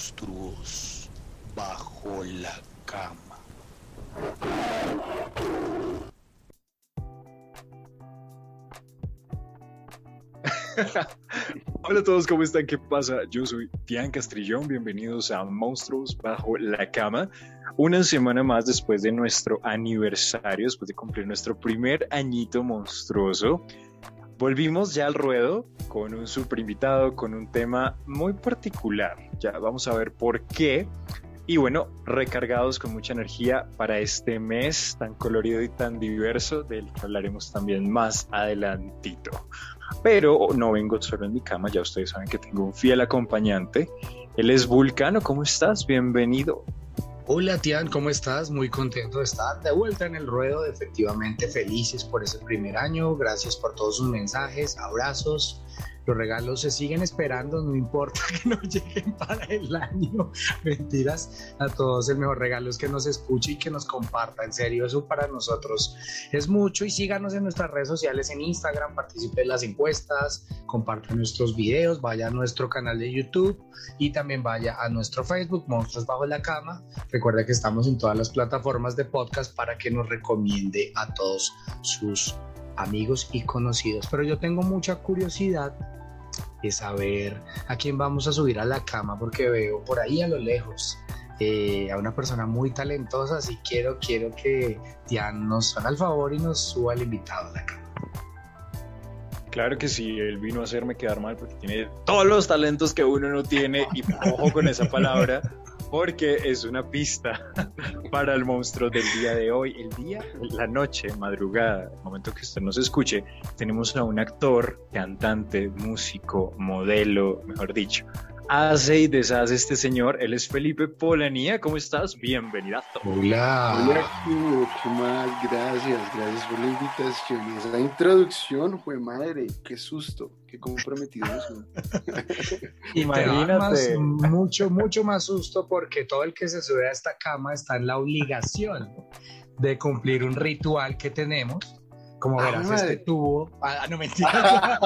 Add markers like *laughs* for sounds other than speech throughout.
monstruos bajo la cama. *laughs* Hola a todos, ¿cómo están? ¿Qué pasa? Yo soy Tian Castrillón, bienvenidos a Monstruos Bajo la Cama. Una semana más después de nuestro aniversario, después de cumplir nuestro primer añito monstruoso. Volvimos ya al ruedo con un super invitado, con un tema muy particular. Ya vamos a ver por qué. Y bueno, recargados con mucha energía para este mes tan colorido y tan diverso, del que hablaremos también más adelantito. Pero no vengo solo en mi cama, ya ustedes saben que tengo un fiel acompañante. Él es Vulcano, ¿cómo estás? Bienvenido. Hola Tian, ¿cómo estás? Muy contento de estar de vuelta en el ruedo, efectivamente felices por ese primer año, gracias por todos sus mensajes, abrazos, los regalos se siguen esperando, no importa *laughs* que no lleguen para el año. Mentiras, a todos el mejor regalo es que nos escuche y que nos comparta. En serio, eso para nosotros es mucho. Y síganos en nuestras redes sociales, en Instagram, participe en las encuestas, comparte nuestros videos, vaya a nuestro canal de YouTube y también vaya a nuestro Facebook, Monstruos Bajo la Cama. Recuerda que estamos en todas las plataformas de podcast para que nos recomiende a todos sus amigos y conocidos. Pero yo tengo mucha curiosidad de saber a quién vamos a subir a la cama porque veo por ahí a lo lejos eh, a una persona muy talentosa, así quiero, quiero que Tian nos haga el favor y nos suba el invitado a la cama. Claro que sí, él vino a hacerme quedar mal porque tiene todos los talentos que uno no tiene y ojo con esa palabra porque es una pista *laughs* para el monstruo del día de hoy. El día, la noche, madrugada, el momento que usted nos escuche, tenemos a un actor, cantante, músico, modelo, mejor dicho, hace y deshace este señor. Él es Felipe Polanía. ¿Cómo estás? Bienvenido. Hola. Hola, ¿qué más? Gracias, gracias por la invitación. Y esa introducción, fue madre, qué susto, qué comprometido. *laughs* Imagínate. mucho, mucho más susto porque todo el que se sube a esta cama está en la obligación de cumplir un ritual que tenemos como ah, verás, este tubo. Ah, no mentira.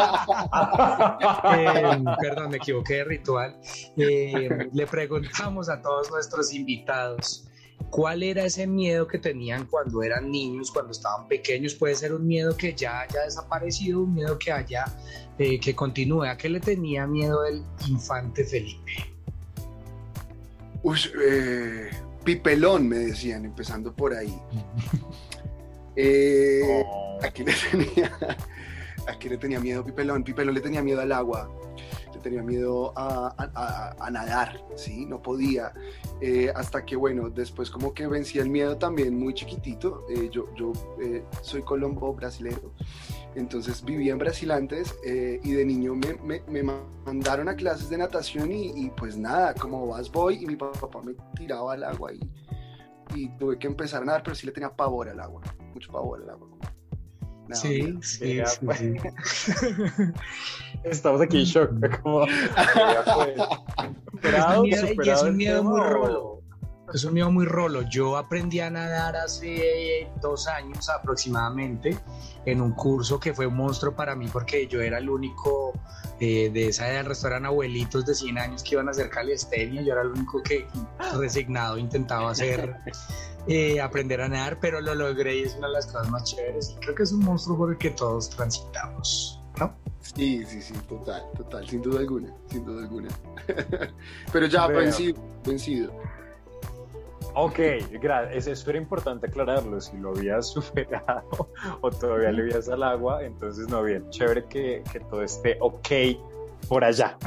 *laughs* eh, perdón, me equivoqué de ritual. Eh, le preguntamos a todos nuestros invitados cuál era ese miedo que tenían cuando eran niños, cuando estaban pequeños. Puede ser un miedo que ya haya desaparecido, un miedo que haya, eh, que continúe. ¿A qué le tenía miedo el infante Felipe? Uy, eh, pipelón, me decían, empezando por ahí. *laughs* Eh, aquí, le *laughs* tenía, le tenía miedo Pipelón. Pipelón le tenía miedo al agua, le tenía miedo a, nadar, ¿sí? No podía. Eh, hasta que, bueno, después como que vencía el miedo también muy chiquitito. Eh, yo yo soy colombo brasilero, entonces vivía en Brasil antes y de niño me, me, mandaron a clases de natación y, y, pues nada, como vas voy y mi papá me tiraba al agua y, y tuve que empezar a nadar, pero sí le tenía pavor al agua mucho pavor el agua. sí, sí, *laughs* sí, Estamos aquí en shock. Como, *laughs* superado, *laughs* y es un miedo muy rolo. Es un miedo muy rolo. Yo aprendí a nadar hace dos años aproximadamente en un curso que fue un monstruo para mí porque yo era el único eh, de esa edad del restaurante abuelitos de 100 años que iban a hacer calistenia. Yo era el único que resignado intentaba hacer eh, aprender a nadar, pero lo logré y es una de las cosas más chéveres. creo que es un monstruo por el que todos transitamos, ¿no? Sí, sí, sí, total, total, sin duda alguna, sin duda alguna. *laughs* pero ya, vencido, vencido. Ok, gracias. Eso era importante aclararlo. Si lo habías *laughs* superado o todavía le vías al agua, entonces no, bien. Chévere que, que todo esté ok por allá.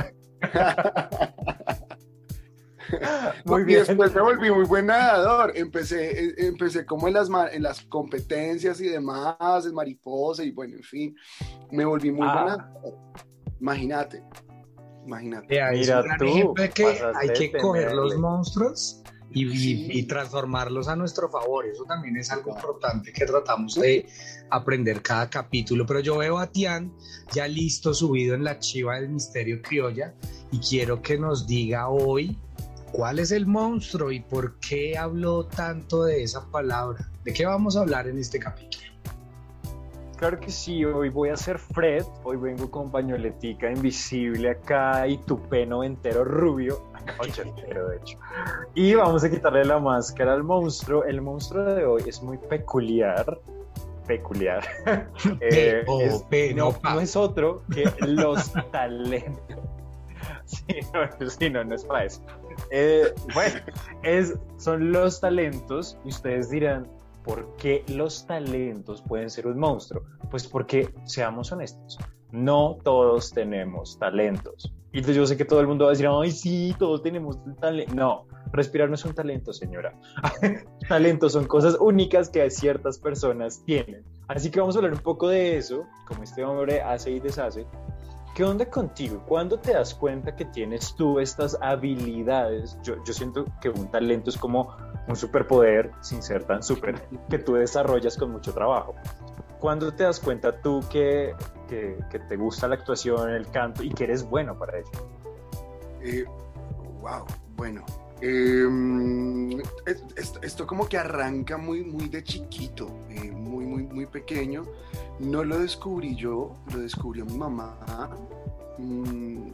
*laughs* muy bien. Y después me volví muy buen nadador. Empecé, eh, empecé como en las, en las competencias y demás, en mariposa y bueno, en fin. Me volví muy ah. Imagínate. Imagínate. Mira, tú, que hay que coger los monstruos y, transformarlos a nuestro favor. Eso también es algo importante que tratamos de aprender cada capítulo. Pero yo veo a Tian ya listo, subido en la chiva del misterio criolla y quiero que nos diga hoy ¿Cuál es el monstruo y por qué habló tanto de esa palabra? ¿De qué vamos a hablar en este capítulo? Claro que sí, hoy voy a ser Fred, hoy vengo con pañoletica invisible acá y tu pelo entero rubio, entero de hecho. Y vamos a quitarle la máscara al monstruo. El monstruo de hoy es muy peculiar, peculiar. *laughs* Eh, es, no, no, es otro que los talentos. *laughs* Sí, no, no, es para eso. Eh, bueno, es, son los talentos y ustedes dirán, ¿por qué los talentos pueden ser un monstruo? Pues porque, seamos honestos, no todos tenemos talentos. Y yo sé que todo el mundo va a decir, ay, sí, todos tenemos talento. No, respirar no es un talento, señora. *laughs* Talentos son cosas únicas que ciertas personas tienen. Así que vamos a hablar un poco de eso, como este hombre hace y deshace. ¿Qué onda contigo? ¿Cuándo te das cuenta que tienes tú estas habilidades? Yo, yo siento que un talento es como un superpoder sin ser tan super, que tú desarrollas con mucho trabajo. ¿Cuándo te das cuenta tú que, que, te gusta la actuación, el canto y que eres bueno para ello? Eh, wow, bueno. Em, esto, como que arranca muy, muy de chiquito, eh, muy, muy, muy pequeño. No lo descubrí yo, lo descubrió mi mamá. Mm,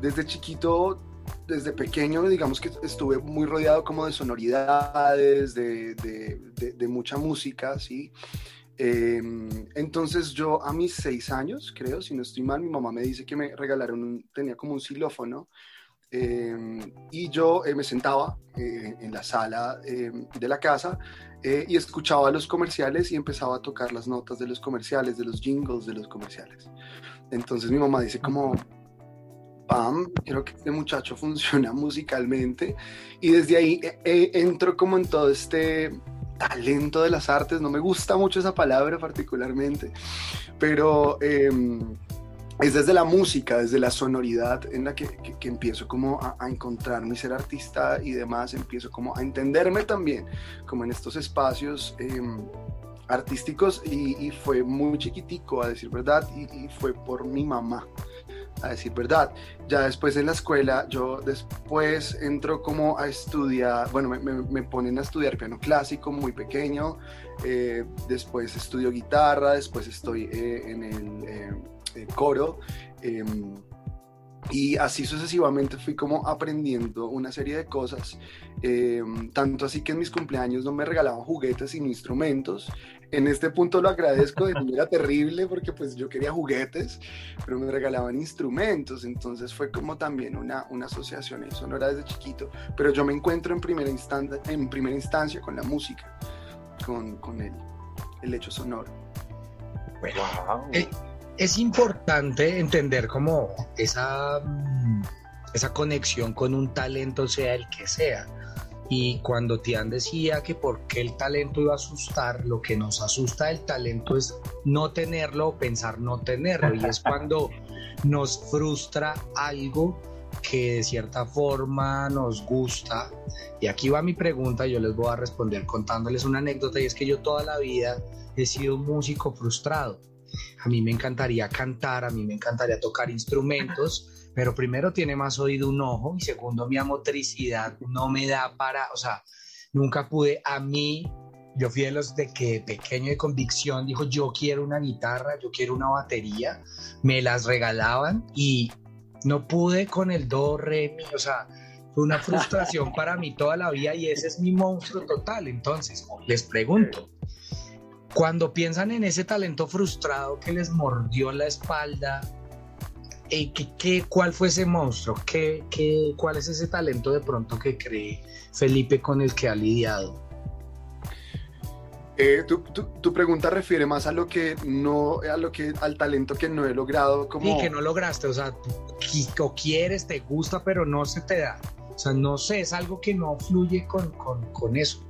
desde chiquito, desde pequeño, digamos que estuve muy rodeado como de sonoridades, de, de, mucha música, ¿sí? Em, entonces yo a mis seis años, creo, si no estoy mal, mi mamá me dice que me regalaron, un, tenía como un xilófono em, y yo eh, me sentaba eh, en la sala em, de la casa eh, y escuchaba los comerciales y empezaba a tocar las notas de los comerciales, de los jingles de los comerciales. Entonces mi mamá dice como, pam, creo que este muchacho *laughs* funciona musicalmente y desde ahí eh, entro como en todo este talento de las artes, no me gusta mucho esa palabra particularmente, pero em, es desde la música, desde la sonoridad en la que, que, empiezo como a, a, encontrarme, ser artista y demás, empiezo como a entenderme también, como en estos espacios em, artísticos y, fue muy chiquitico, a decir verdad, y, fue por mi mamá, a decir verdad. Ya después en la escuela, yo después entro como a estudiar, bueno, me, me, ponen a estudiar piano clásico muy pequeño, eh, después estudio guitarra, después estoy eh, en el eh, coro. Em, y así sucesivamente fui como aprendiendo una serie de cosas, em, tanto así que en mis cumpleaños no me regalaban juguetes sino instrumentos. En este punto lo agradezco, de manera terrible porque pues yo quería juguetes, pero me regalaban instrumentos, entonces fue como también una, una asociación sonora desde chiquito, pero yo me encuentro en primera, instancia, en primera instancia con la música, con, con el, el hecho sonoro. Wow. Eh, es importante entender cómo esa, esa conexión con un talento, sea el que sea. Y cuando Tian decía que por qué el talento iba a asustar, lo que nos asusta del talento es no tenerlo o pensar no tenerlo. Y es cuando *laughs* nos frustra algo que de cierta forma nos gusta. Y aquí va mi pregunta, yo les voy a responder contándoles una anécdota y es que yo toda la vida he sido un músico frustrado a mí me encantaría cantar, a mí me encantaría tocar instrumentos, pero primero tiene más oído un ojo y segundo mi motricidad no me da para, o sea, nunca pude, a mí, yo fui de los de que pequeño de convicción dijo, yo quiero una guitarra, yo quiero una batería, me las regalaban y no pude con el do, re, mi, o sea, fue una frustración para mí toda la vida y ese es mi monstruo total. Entonces, les pregunto, cuando piensan en ese talento frustrado que les mordió la espalda, eh, ¿qué, cuál fue ese monstruo? ¿Qué, qué, cuál es ese talento de pronto que cree Felipe con el que ha lidiado? Eh, tu, tu, pregunta refiere más a lo que no, a lo que, al talento que no he logrado como... Y que no lograste, o sea, o quieres, te gusta, pero no se te da. O sea, no sé, es algo que no fluye con, con, con eso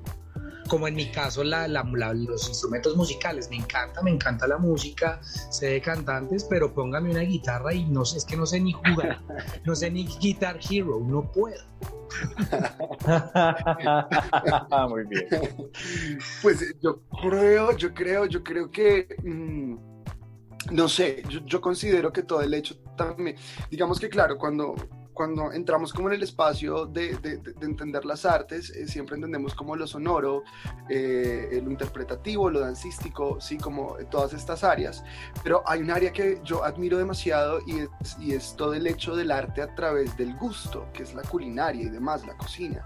como en mi caso la, los instrumentos musicales. Me encanta, me encanta la música, sé de cantantes, pero póngame una guitarra y no sé, es que no sé ni jugar, no sé ni Guitar Hero, no puedo. *laughs* Muy bien. Pues yo creo, yo creo, yo creo que... Mm, no sé, yo, yo, considero que todo el hecho también, digamos que claro, cuando cuando entramos como en el espacio de, de, de entender las artes, eh, siempre entendemos como lo sonoro, eh, lo interpretativo, lo dancístico, sí, como todas estas áreas. Pero hay un área que yo admiro demasiado y es, y es todo el hecho del arte a través del gusto, que es la culinaria y demás, la cocina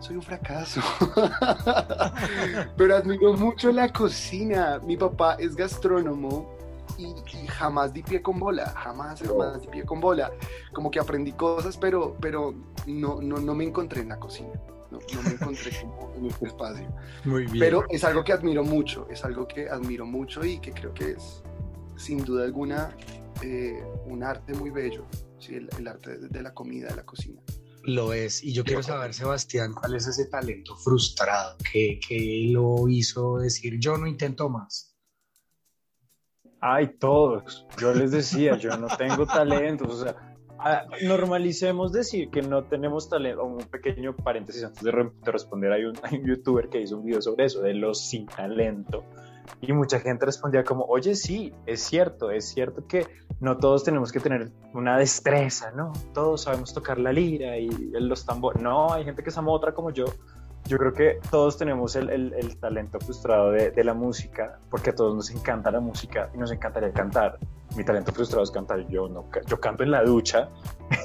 soy un fracaso. *laughs* Pero admiro mucho la cocina. Mi papá es gastrónomo y, jamás di pie con bola, jamás, jamás di pie con bola. Como que aprendí cosas, pero, pero no, no, no me encontré en la cocina. No, me encontré como en este espacio. Muy bien. Pero es algo que admiro mucho, es algo que admiro mucho y que creo que es, sin duda alguna, eh, un arte muy bello, ¿sí? el, arte de la comida, de la cocina. Lo es. Y yo quiero saber, Sebastián, cuál es ese talento frustrado que, que lo hizo decir, yo no intento más. Ay, todos. Yo les decía, yo no tengo talento. O sea, normalicemos decir que no tenemos talento. Un pequeño paréntesis antes de, responder. Hay un, hay un, youtuber que hizo un video sobre eso, de los sin talento. Y mucha gente respondía como, oye, sí, es cierto, es cierto que no todos tenemos que tener una destreza, ¿no? Todos sabemos tocar la lira y los tambores. No, hay gente que es otra como yo yo creo que todos tenemos el, el, talento frustrado de, de, la música, porque a todos nos encanta la música y nos encantaría cantar. Mi talento frustrado es cantar. Yo, no, yo canto en la ducha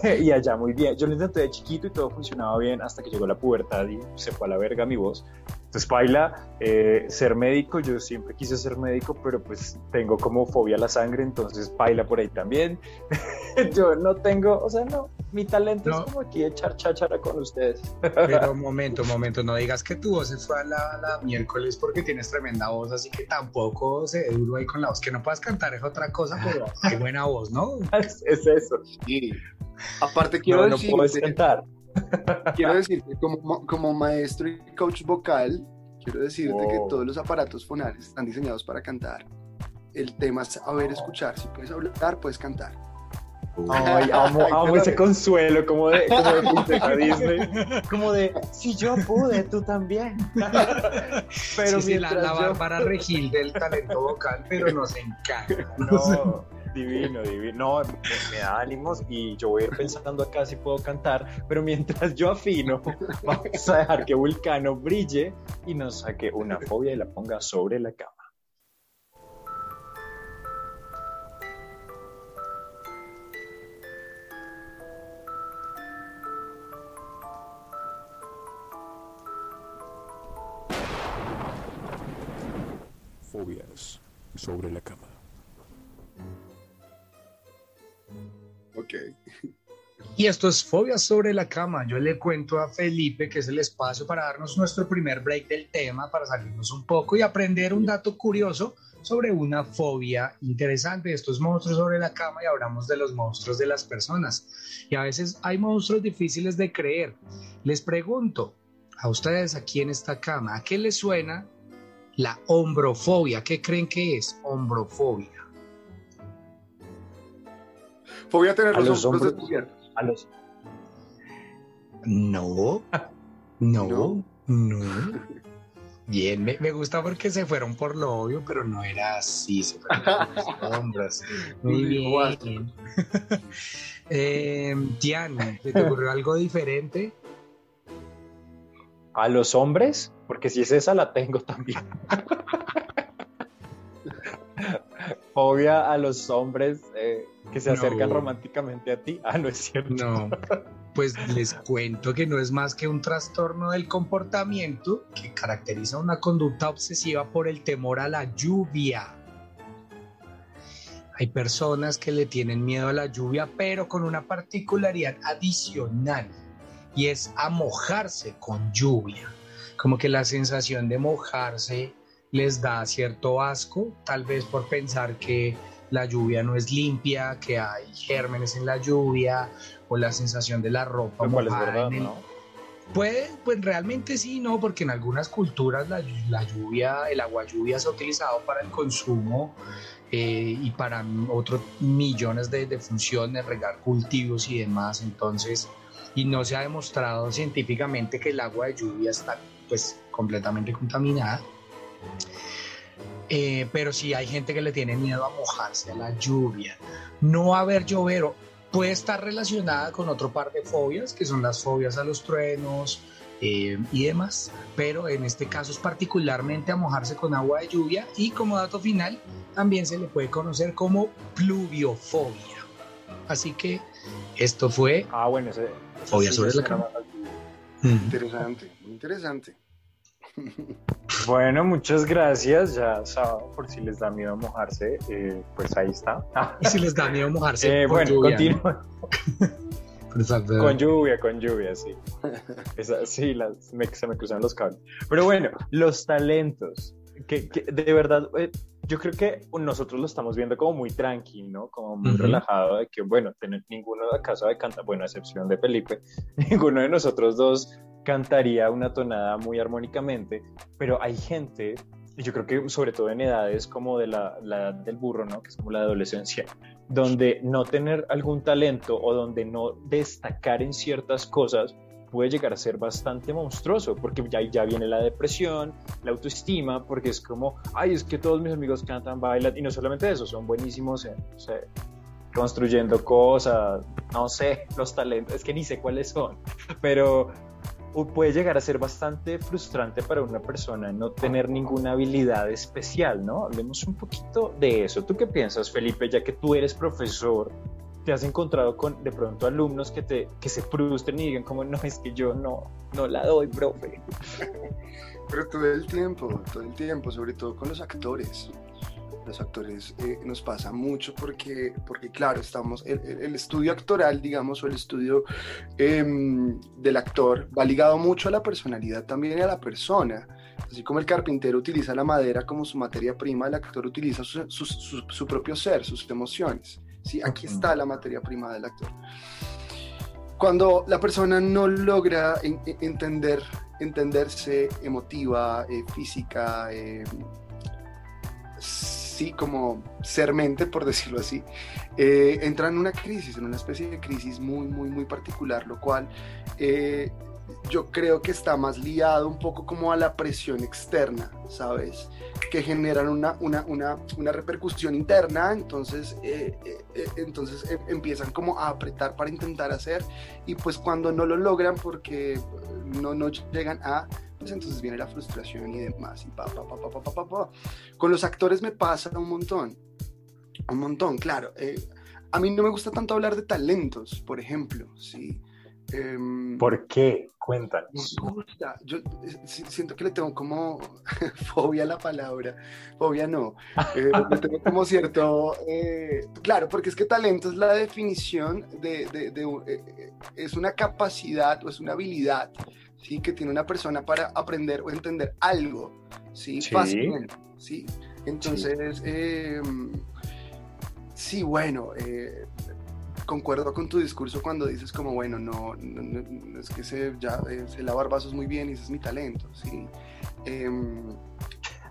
*laughs* y allá muy bien. Yo lo intenté de chiquito y todo funcionaba bien hasta que llegó la pubertad y se fue a la verga mi voz. Entonces, baila, eh, ser médico, yo siempre quise ser médico, pero pues tengo como fobia a la sangre, entonces baila por ahí también. *laughs* yo no tengo, o sea, no, mi talento es como aquí echar cháchara con ustedes. pero *laughs* momento, momento, no digas que tu voz se fue a la, miércoles porque tienes tremenda voz, así que tampoco se duro ahí con la voz. Que no puedas cantar es otra cosa, pero qué buena voz, ¿no? *laughs* es, eso. Sí. Aparte quiero no, decir... No puedes cantar *laughs* Quiero decirte, como, como maestro y coach vocal, quiero decirte que todos los aparatos fonales están diseñados para cantar. El tema es saber escuchar. Si puedes hablar, puedes cantar. Ay, amo, *laughs* ese consuelo, como de, como de *laughs* Disney. Como de, si yo pude, tú también. Pero sí, la, la Bárbara Regil del talento vocal, pero nos encanta. No. Divino, divino. No, me, da ánimos y yo voy a ir pensando acá si puedo cantar, pero mientras yo afino, *laughs* vamos a dejar que Vulcano brille y nos saque una fobia y la ponga sobre la cama. Fobias sobre la cama. Ok. Y esto es Fobia sobre la cama. Yo le cuento a Felipe que es el espacio para darnos nuestro primer break del tema, para salirnos un poco y aprender un dato curioso sobre una fobia interesante. Esto es Monstruos sobre la cama y hablamos de los monstruos de las personas. Y a veces hay monstruos difíciles de creer. Les pregunto a ustedes aquí en esta cama, ¿a qué les suena la hombrofobia? ¿Qué creen que es hombrofobia? Voy a tener los, hombros, descubiertos. A los... No, no, no. Bien, me, gusta porque se fueron por lo obvio, pero no era así, se fueron por los *laughs* hombros. Muy bien. *laughs* eh, Tian, ¿te ocurrió algo diferente? ¿A los hombres? Porque si es esa, la tengo también. *laughs* Fobia a los hombres. Eh, que se acercan románticamente a ti. *laughs* Ah, no es cierto. No, pues les cuento que no es más que un trastorno del comportamiento que caracteriza una conducta obsesiva por el temor a la lluvia. Hay personas que le tienen miedo a la lluvia, pero con una particularidad adicional y es a mojarse con lluvia. Como que la sensación de mojarse les da cierto asco, tal vez por pensar que la lluvia no es limpia, que hay gérmenes en la lluvia o la sensación de la ropa mojada Puede, pues realmente sí, no, porque en algunas culturas la, lluvia, el agua lluvia se ha utilizado para el consumo eh, y para otros millones de, de, funciones, regar cultivos y demás. Entonces, y no se ha demostrado científicamente que el agua de lluvia está pues completamente contaminada. Eh, pero sí hay gente que le tiene miedo a mojarse a la lluvia. No a ver llover, puede estar relacionada con otro par de fobias, que son las fobias a los truenos eh, y demás, pero en este caso es particularmente a mojarse con agua de lluvia y como dato final, también se le puede conocer como pluviofobia. Así que esto fue Ah, bueno, ese, ese Fobia sí sobre la cama. Interesante, muy interesante. Bueno, muchas gracias. Ya sábado, por si les da miedo mojarse, eh, pues ahí está. y si les da miedo mojarse *laughs* Eh, con bueno, lluvia, continúa. *laughs* Con lluvia, con lluvia, sí. Esa- sí, las, me- se me cruzan los cables. Pero bueno, los talentos. Que, que de verdad, eh, yo creo que nosotros lo estamos viendo como muy tranqui, ¿no? Como muy relajado de que, bueno, tener, ninguno de acaso de cantar, bueno, a excepción de Felipe, *laughs* ninguno de nosotros dos cantaría una tonada muy armónicamente, pero hay gente, y yo creo que sobre todo en edades como de la, la edad del burro, ¿no? Que es como la adolescencia, donde no tener algún talento o donde no destacar en ciertas cosas puede llegar a ser bastante monstruoso, porque ya, ya viene la depresión, la autoestima, porque es como, ay, es que todos mis amigos cantan, bailan, y no solamente eso, son buenísimos en, no sé, construyendo cosas, no sé, los talentos, es que ni sé cuáles son, pero puede llegar a ser bastante frustrante para una persona no tener ninguna habilidad especial, ¿no? Hablemos un poquito de eso. ¿Tú qué piensas, Felipe, ya que tú eres profesor? ¿Te has encontrado con de pronto alumnos que, te, que se frustren y digan como, no, es que yo no, no la doy, profe? *laughs* Pero todo el tiempo, todo el tiempo, sobre todo con los actores. Los actores eh, nos pasa mucho porque, porque claro, estamos, el, el- estudio actoral, digamos, o el estudio em, del actor va ligado mucho a la personalidad también y a la persona. Así como el carpintero utiliza la madera como su materia prima, el actor utiliza su, su- su- su propio ser, sus emociones. ¿sí? Aquí está la materia prima del actor. Cuando la persona no logra en- en- entender, entenderse emotiva, eh, física, eh, sí, como ser mente, por *laughs* decirlo así, eh, entra en una crisis, en una especie de crisis muy, muy, muy particular, lo cual eh, yo creo que está más liado un poco como a la presión externa, ¿sabes? Que generan una, una, una, una repercusión interna, entonces, eh, eh, entonces eh, empiezan como a apretar para intentar hacer y pues cuando no lo logran porque no, no llegan a, entonces viene la frustración y demás y pa, pa, pa, pa, pa, pa, pa. Con los actores me pasa un montón, un montón, claro. eh, a mí no me gusta tanto hablar de talentos, por ejemplo, sí. Em, ¿Por qué? Cuéntanos. me gusta. Yo eh, si- siento que le tengo como *laughs* fobia a la palabra. Fobia no. Eh, le tengo como cierto. eh, claro, porque es que talento es la definición de. de- de un- eh, eh, es una capacidad o es una habilidad ¿sí? que tiene una persona para aprender o entender algo ¿sí? Sí. fácilmente. ¿sí? Entonces, eh, sí, bueno. eh, concuerdo con tu discurso cuando dices como, bueno, no, no, no- no es que se, ya, eh, se lavar vasos muy bien y ese es mi talento, ¿sí? Em,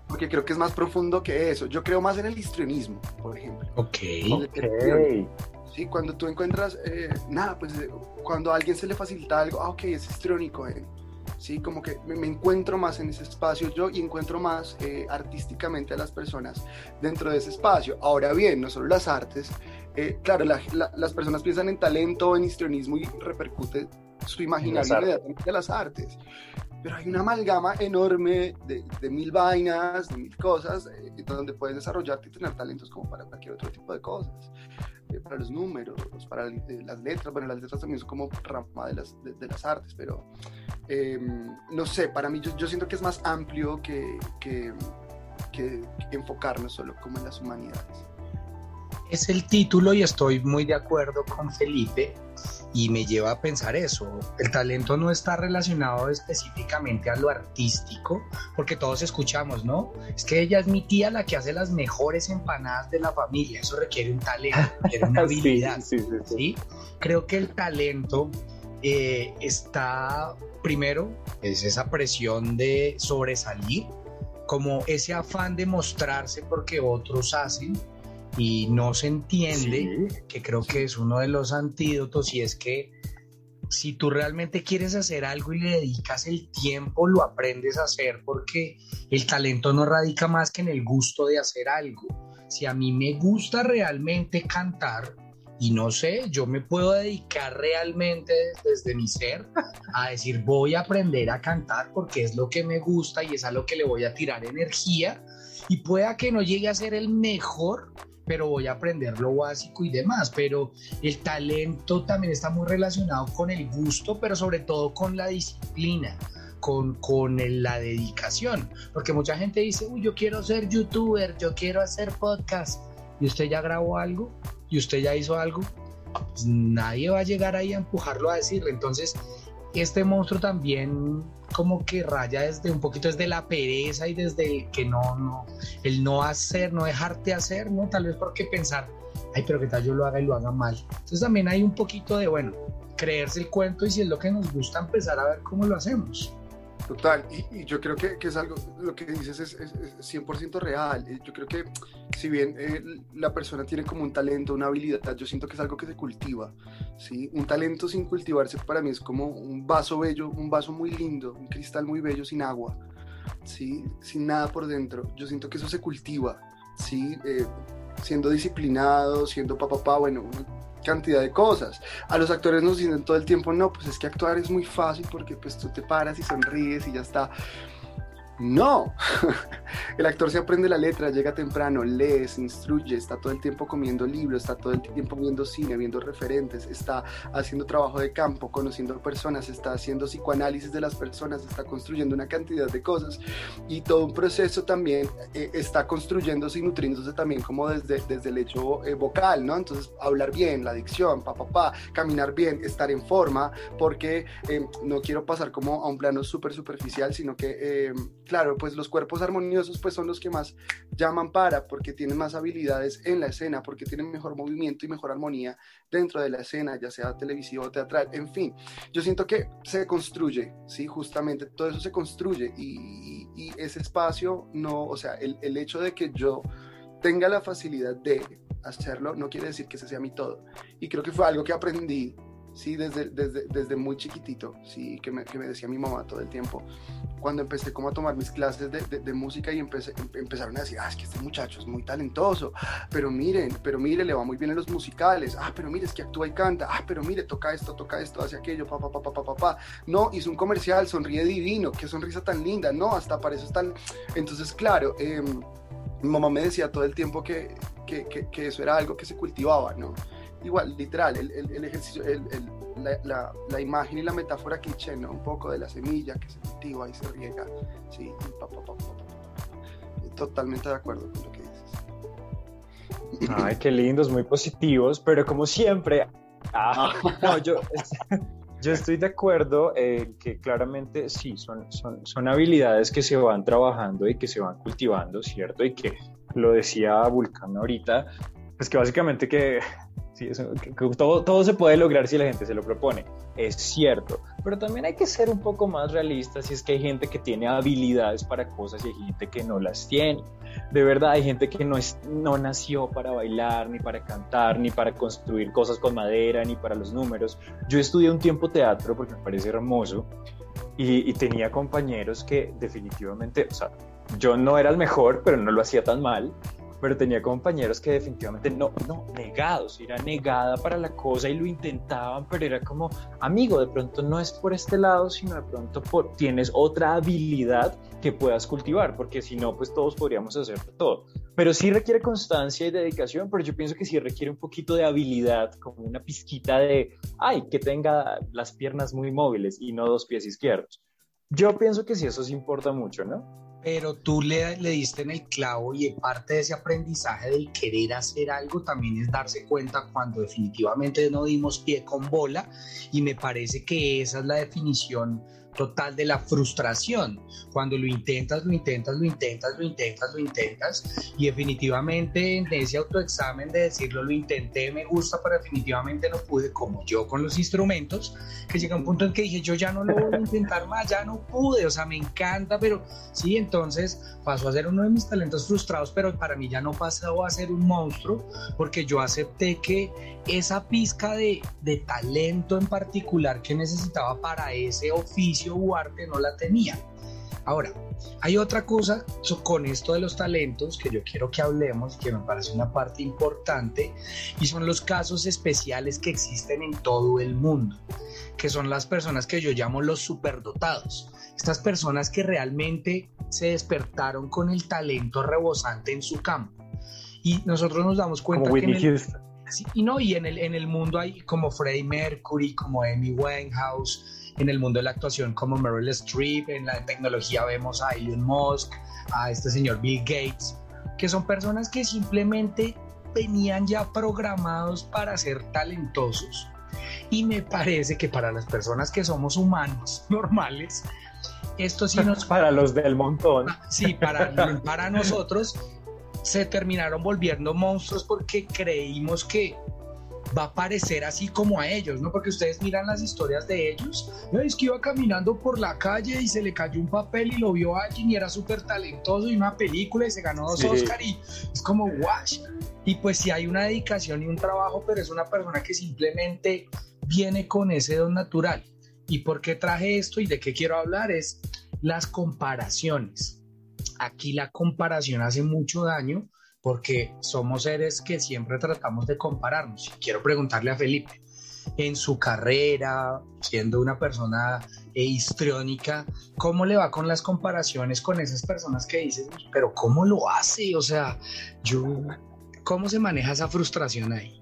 porque creo que es más profundo que eso. Yo creo más en el histrionismo, por ejemplo. Ok. El- Sí, cuando tú encuentras, eh, nada, pues eh, cuando a alguien se le facilita algo, ah, ok, es histriónico, eh. Sí, como que me, encuentro más en ese espacio yo y encuentro más eh, artísticamente a las personas dentro de ese espacio. Ahora bien, no solo las artes, eh, claro, la- la- las personas piensan en talento, en histrionismo y repercute su imaginario inmediatamente a las artes. Pero hay una amalgama enorme de, mil vainas, de mil cosas, eh, donde puedes desarrollarte y tener talentos como para cualquier otro tipo de cosas eh, para los números, para eh, las letras, bueno, las letras también son como rama de las, de, las artes, pero eh, no sé, para mí yo, yo siento que es más amplio que, que, que enfocarnos solo como en las humanidades. Es el título y estoy muy de acuerdo con Felipe y me lleva a pensar eso. El talento no está relacionado específicamente a lo artístico, porque todos escuchamos, ¿no? Es que ella es mi tía la que hace las mejores empanadas de la familia. Eso requiere un talento, *laughs* requiere una habilidad. sí, sí, sí. ¿sí? Creo que el talento eh, está, primero, es esa presión de sobresalir, como ese afán de mostrarse porque otros hacen y no se entiende, Sí. que creo que es uno de los antídotos y es que si tú realmente quieres hacer algo y le dedicas el tiempo, lo aprendes a hacer porque el talento no radica más que en el gusto de hacer algo. Si a mí me gusta realmente cantar, y no sé, yo me puedo dedicar realmente desde mi ser a decir voy a aprender a cantar porque es lo que me gusta y es a lo que le voy a tirar energía y pueda que no llegue a ser el mejor, pero voy a aprender lo básico y demás. Pero el talento también está muy relacionado con el gusto, pero sobre todo con la disciplina. Con, con la dedicación, porque mucha gente dice, uy, yo quiero ser youtuber, yo quiero hacer podcast, y usted ya grabó algo, y usted ya hizo algo, pues nadie va a llegar ahí a empujarlo a decirle. Entonces, este monstruo también como que raya desde un poquito desde la pereza y desde el que no, no, el no hacer, no dejarte hacer, ¿no? Tal vez porque pensar, ay, pero que tal yo lo haga y lo haga mal. Entonces también hay un poquito de, bueno, creerse el cuento y si es lo que nos gusta, empezar a ver cómo lo hacemos. Total, y, yo creo que, que, es algo, lo que dices es, es, 100% real. Yo creo que si bien eh, la persona tiene como un talento, una habilidad, yo siento que es algo que se cultiva. ¿sí? Un talento sin cultivarse para mí es como un vaso bello, un vaso muy lindo, un cristal muy bello sin agua, ¿sí? sin nada por dentro. Yo siento que eso se cultiva, ¿sí? Eh, siendo disciplinado, siendo papá, pa, pa, bueno, cantidad de cosas. A los actores nos dicen todo el tiempo, no, pues es que actuar es muy fácil porque pues tú te paras y sonríes y ya está. No, *laughs* el actor se aprende la letra, llega temprano, lee, se instruye, está todo el tiempo comiendo libros, está todo el tiempo viendo cine, viendo referentes, está haciendo trabajo de campo, conociendo personas, está haciendo psicoanálisis de las personas, está construyendo una cantidad de cosas y todo un proceso también eh, está construyéndose y nutriéndose también como desde, desde el hecho eh, vocal, ¿no? Entonces, hablar bien, la dicción, pa, pa, pa, caminar bien, estar en forma, porque eh, no quiero pasar como a un plano súper superficial, sino que claro, pues los cuerpos armoniosos pues son los que más llaman para, porque tienen más habilidades en la escena, porque tienen mejor movimiento y mejor armonía dentro de la escena, ya sea televisivo o teatral, en fin. Yo siento que se construye, ¿sí? Justamente todo eso se construye y, ese espacio no, o sea, el, el hecho de que yo tenga la facilidad de hacerlo no quiere decir que ese sea mi todo. Y creo que fue algo que aprendí sí, desde, desde, desde muy chiquitito, sí, que me, que me, decía mi mamá todo el tiempo. Cuando empecé como a tomar mis clases de, de, música y empecé, em, empezaron a decir, ah, es que este muchacho es muy talentoso, pero miren, pero mire, le va muy bien en los musicales, ah, pero mire, es que actúa y canta, ah, pero mire, toca esto, toca esto, hace aquello, pa, pa, pa, pa, pa, pa, no, hizo un comercial, sonríe divino, qué sonrisa tan linda, no, hasta para eso están, entonces, claro, eh, mi mamá me decía todo el tiempo que, que, que eso era algo que se cultivaba, ¿no? Igual, literal, el, el, ejercicio, el, la, la, imagen y la metáfora que ¿no? Un poco de la semilla que se cultiva y se riega, sí, totalmente de acuerdo con lo que dices. Ay, qué lindos, muy positivos, pero como siempre, ah, no, yo, yo estoy de acuerdo en que claramente sí, son, son, son habilidades que se van trabajando y que se van cultivando, ¿cierto? Y que lo decía Vulcano ahorita, pues que básicamente que Sí, todo, todo se puede lograr si la gente se lo propone, es cierto, pero también hay que ser un poco más realistas si es que hay gente que tiene habilidades para cosas y hay gente que no las tiene. De verdad, hay gente que no, es, no nació para bailar, ni para cantar, ni para construir cosas con madera, ni para los números. Yo estudié un tiempo teatro porque me parece hermoso y, y tenía compañeros que definitivamente, o sea, yo no era el mejor, pero no lo hacía tan mal pero tenía compañeros que definitivamente no, no, negados, era negada para la cosa y lo intentaban, pero era como, amigo, de pronto no es por este lado, sino de pronto por, tienes otra habilidad que puedas cultivar, porque si no, pues todos podríamos hacer todo. Pero sí requiere constancia y dedicación, pero yo pienso que sí requiere un poquito de habilidad, como una pizquita de, ay, que tenga las piernas muy móviles y no dos pies izquierdos. Yo pienso que sí, eso sí importa mucho, ¿no? Pero tú le, le, diste en el clavo y parte de ese aprendizaje del querer hacer algo también es darse cuenta cuando definitivamente no dimos pie con bola y me parece que esa es la definición total de la frustración. Cuando lo intentas, lo intentas, lo intentas, lo intentas, lo intentas y definitivamente en ese autoexamen de decirlo, lo intenté, me gusta, pero definitivamente no pude, como yo con los instrumentos, que llega un punto en que dije, yo ya no lo voy a intentar más, ya no pude, o sea, me encanta, pero sí, entonces pasó a ser uno de mis talentos frustrados, pero para mí ya no pasó a ser un monstruo, porque yo acepté que esa pizca de, de talento en particular que necesitaba para ese oficio, arte no la tenía. Ahora, hay otra cosa con esto de los talentos que yo quiero que hablemos, que me parece una parte importante, y son los casos especiales que existen en todo el mundo, que son las personas que yo llamo los superdotados. Estas personas que realmente se despertaron con el talento rebosante en su campo. Y nosotros nos damos cuenta Como que... En el, sí, y no, y en el, en el mundo hay como Freddie Mercury, como Amy Winehouse, en el mundo de la actuación como Meryl Streep, en la tecnología vemos a Elon Musk, a este señor Bill Gates, que son personas que simplemente venían ya programados para ser talentosos. Y me parece que para las personas que somos humanos *laughs* normales, esto sí nos... *laughs* Para los del montón. Sí, para, *laughs* para nosotros se terminaron volviendo monstruos porque creímos que va a parecer así como a ellos, ¿no? Porque ustedes miran las historias de ellos, ¿no? es que iba caminando por la calle y se le cayó un papel y lo vio alguien y era súper talentoso y una película y se ganó dos Sí. Oscar y es como wash. Y pues sí hay una dedicación y un trabajo, pero es una persona que simplemente viene con ese don natural. ¿Y por qué traje esto y de qué quiero hablar? Es las comparaciones. Aquí la comparación hace mucho daño porque somos seres que siempre tratamos de compararnos. Quiero preguntarle a Felipe, en su carrera, siendo una persona eh, histriónica, ¿cómo le va con las comparaciones con esas personas que dicen, pero ¿cómo lo hace? O sea, yo, ¿cómo se maneja esa frustración ahí?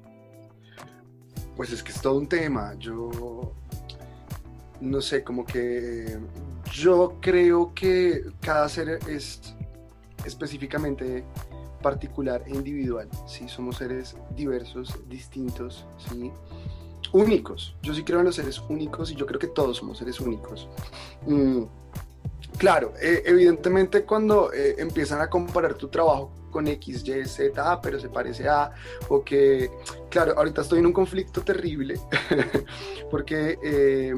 Pues es que es todo un tema. Yo no sé, como que yo creo que cada ser es específicamente particular e individual. ¿sí? Somos seres diversos, distintos, ¿sí? únicos. Yo sí creo en los seres únicos y yo creo que todos somos seres únicos. Mm, claro, eh, evidentemente cuando eh, empiezan a comparar tu trabajo con X, Y, Z, ah, pero se parece a, o que, claro, ahorita estoy en un conflicto terrible *laughs* porque eh,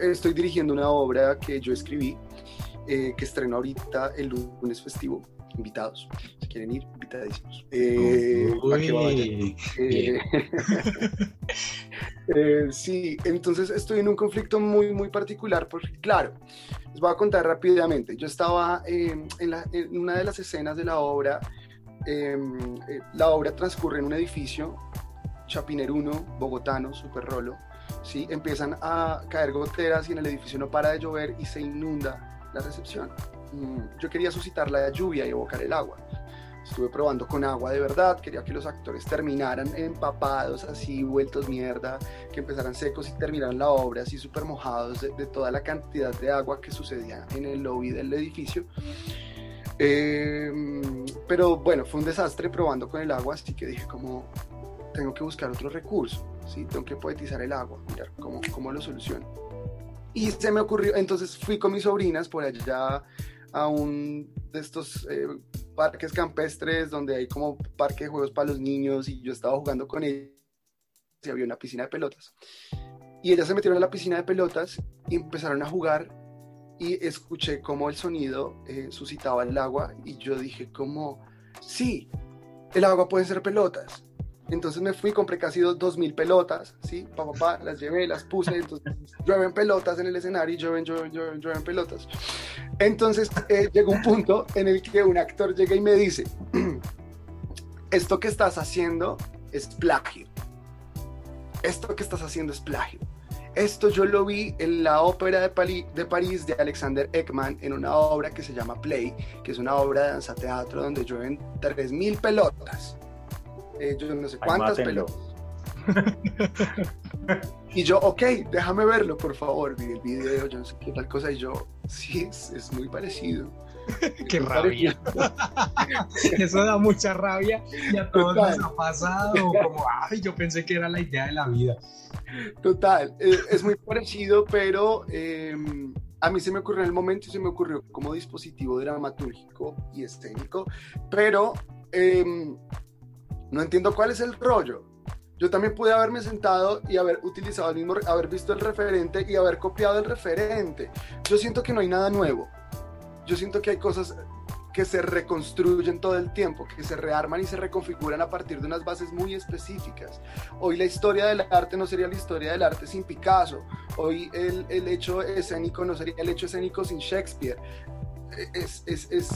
estoy dirigiendo una obra que yo escribí, eh, que estreno ahorita el lunes festivo. Invitados, si quieren ir, invitadísimos. Eh, para que vayan. Uy, Eh, *laughs* eh, sí, entonces estoy en un conflicto muy, muy particular porque, claro, les voy a contar rápidamente. Yo estaba eh, en, la- en una de las escenas de la obra. eh, eh, la obra transcurre en un edificio, Chapineruno, bogotano, super rolo. ¿sí? Empiezan a caer goteras y en el edificio no para de llover y se inunda la recepción. Mm, Yo quería suscitar la lluvia y evocar el agua. Estuve probando con agua de verdad, quería que los actores terminaran empapados, así, vueltos mierda, que empezaran secos y terminaran la obra así súper mojados de, de toda la cantidad de agua que sucedía en el lobby del edificio. Eh, pero bueno, fue un desastre probando con el agua, así que dije como, tengo que buscar otro recurso, ¿sí? tengo que poetizar el agua, mirar cómo, cómo lo soluciono. Y se me ocurrió, entonces fui con mis sobrinas por allá a un de estos eh, parques campestres donde hay como parque de juegos para los niños y yo estaba jugando con ellas y había una piscina de pelotas. Y ellas se metieron a la piscina de pelotas y empezaron a jugar y escuché cómo el sonido eh, suscitaba el agua y yo dije como, sí, el agua puede ser pelotas. Entonces me fui, compré casi dos, mil pelotas, ¿sí? Pa, pa, las llevé, las puse, entonces llueven pelotas en el escenario llueven, llueven, llueven, llueven pelotas. Entonces eh, llegó un punto en el que un actor llega y me dice, *clears throat* esto que estás haciendo es plagio. Esto que estás haciendo es plagio. Esto yo lo vi en la ópera de París de Alexander Ekman en una obra que se llama Play, que es una obra de danza teatro donde llueven 3.000 pelotas. Eh, yo no sé cuántas pelotas. *laughs* Y yo, ok, déjame verlo, por favor. Vi el video, yo no sé qué tal cosa. Y yo, sí, es, es muy parecido. *laughs* Qué Muy rabia. *laughs* Eso da mucha rabia y a todos Total. nos ha pasado. Como, ay, yo pensé que era la idea de la vida. Total, eh, es muy parecido, pero eh, a mí se me ocurrió en el momento y se me ocurrió como dispositivo dramatúrgico y escénico, pero eh, no entiendo cuál es el rollo. Yo también pude haberme sentado y haber utilizado el mismo, haber visto el referente y haber copiado el referente. Yo siento que no hay nada nuevo. Yo siento que hay cosas que se reconstruyen todo el tiempo, que se rearman y se reconfiguran a partir de unas bases muy específicas. Hoy la historia del arte no sería la historia del arte sin Picasso. Hoy el, el hecho escénico no sería el hecho escénico sin Shakespeare. es, es, es,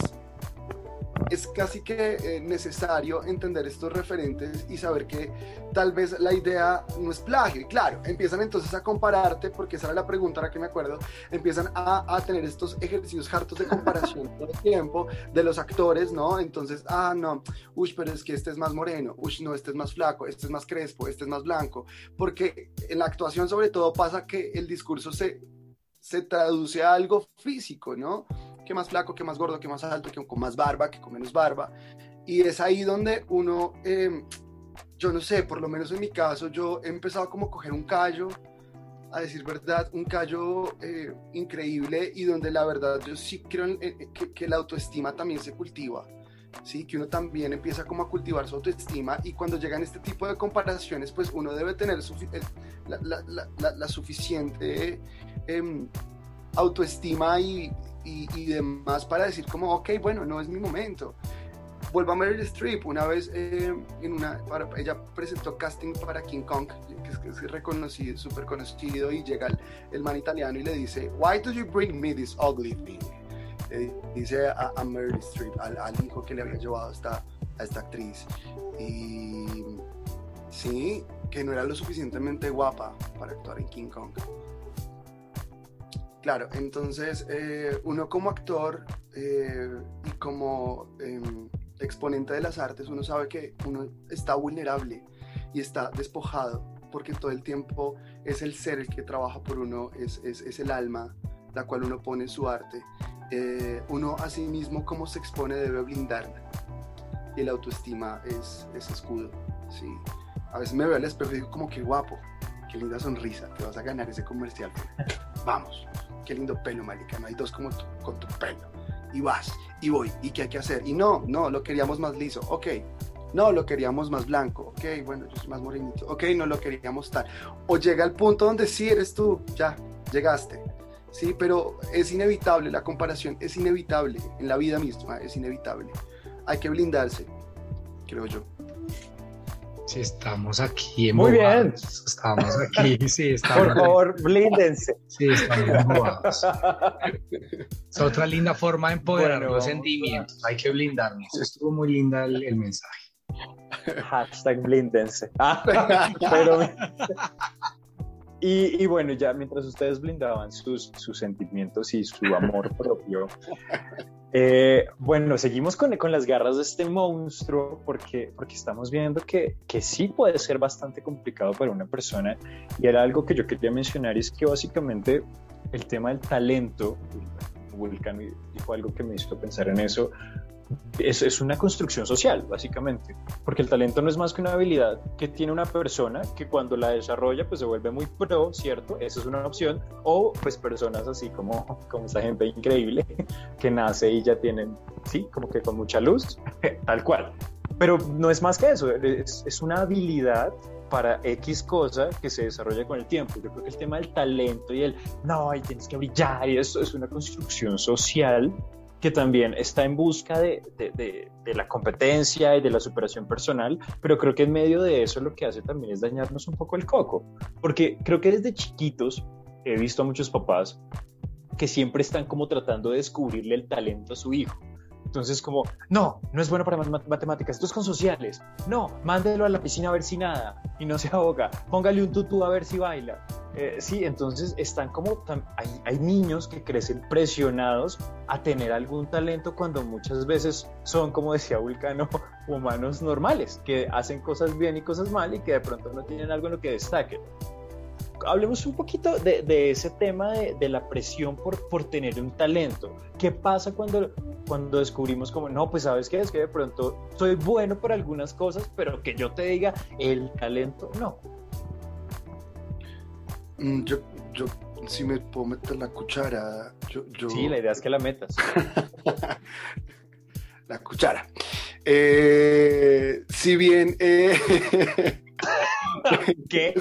es casi que eh, necesario entender estos referentes y saber que tal vez la idea no es plagio. Claro, empiezan entonces a compararte, porque esa era la pregunta a la que me acuerdo, empiezan a, a tener estos ejercicios hartos de comparación todo el tiempo de los actores, ¿no? Entonces, ah, no, uy, pero es que este es más moreno, uy, no, este es más flaco, este es más crespo, este es más blanco, porque en la actuación sobre todo pasa que el discurso se, se traduce a algo físico, ¿no? Que más flaco, que más gordo, que más alto, que con más barba, que con menos barba. Y es ahí donde uno, eh, yo no sé, por lo menos en mi caso, yo he empezado como a coger un callo, a decir verdad, un callo eh, increíble y donde la verdad yo sí creo en, que, que la autoestima también se cultiva. ¿sí? que uno también empieza como a cultivar su autoestima y cuando llegan este tipo de comparaciones, pues uno debe tener la, la, la, la, suficiente eh, autoestima y, y, y, demás para decir como, ok, bueno, no es mi momento. Vuelvo a Meryl Streep, una vez eh, en una, para, ella presentó casting para King Kong, que es, que es reconocido, súper conocido, y llega el, el, man italiano y le dice, why do you bring me this ugly thing? Dice a, a Meryl Streep, al, al, hijo que le había llevado esta, a esta actriz. Y sí, que no era lo suficientemente guapa para actuar en King Kong. Claro, entonces eh, uno como actor eh, y como eh, exponente de las artes, uno sabe que uno está vulnerable y está despojado, porque todo el tiempo es el ser el que trabaja por uno, es, es, es el alma la cual uno pone su arte. uno a sí mismo como se expone debe blindarla y la autoestima es, es escudo. ¿sí? A veces me veo al espejo y digo como que guapo, qué linda sonrisa, te vas a ganar ese comercial. *laughs* Vamos qué lindo pelo, marica, no hay dos como tú, con tu pelo. Y vas, y voy, ¿y qué hay que hacer? Y no, no, lo queríamos más liso, ok. No, lo queríamos más blanco, ok, bueno, yo soy más morenito, ok, no lo queríamos tal. O llega al punto donde sí eres tú, ya, llegaste. Sí, pero es inevitable, la comparación es inevitable, en la vida misma es inevitable. Hay que blindarse, creo yo. Sí, estamos aquí en Muy bien. Estamos aquí, sí, *laughs* estamos. Por favor, blíndense. Sí, estamos embobados. *laughs* Es otra linda forma de empoderar bueno, los sentimientos. Hay que blindarnos. Estuvo muy linda el, el mensaje. Hashtag blíndense. *laughs* Pero, y, y, bueno, ya mientras ustedes blindaban sus, sus sentimientos y su amor *laughs* propio, eh, bueno, seguimos con, con, las garras de este monstruo porque, porque estamos viendo que, que sí puede ser bastante complicado para una persona. Y era algo que yo quería mencionar y es que básicamente el tema del talento, Vulcan dijo algo que me hizo pensar en eso, es, es, una construcción social, básicamente, porque el talento no es más que una habilidad que tiene una persona que cuando la desarrolla pues se vuelve muy pro, ¿cierto? Esa es una opción, o pues personas así como, como esa gente increíble que nace y ya tienen, sí, como que con mucha luz, *laughs* tal cual. Pero no es más que eso, es, es una habilidad para X cosa que se desarrolla con el tiempo. Yo creo que el tema del talento y el, no, y tienes que brillar, y eso es una construcción social que también está en busca de, de, de, la competencia y de la superación personal, pero creo que en medio de eso lo que hace también es dañarnos un poco el coco, porque creo que desde chiquitos he visto a muchos papás que siempre están como tratando de descubrirle el talento a su hijo. Entonces, como, no, no es bueno para matemáticas, esto es con sociales. No, mándelo a la piscina a ver si nada y no se ahoga. Póngale un tutú a ver si baila. Eh, sí, entonces están como, hay, hay, niños que crecen presionados a tener algún talento cuando muchas veces son, como decía Vulcano, *laughs* humanos normales, que hacen cosas bien y cosas mal y que de pronto no tienen algo en lo que destaquen hablemos un poquito de, de ese tema de, de, la presión por, por tener un talento. ¿Qué pasa cuando, cuando descubrimos como, no, pues sabes qué es que de pronto soy bueno por algunas cosas, pero que yo te diga el talento, no? Mm, yo, yo si me puedo meter la cuchara. Yo, yo... Sí, la idea es que la metas. *laughs* la cuchara. Eh, si bien... Eh... *laughs* *laughs* ¿Qué?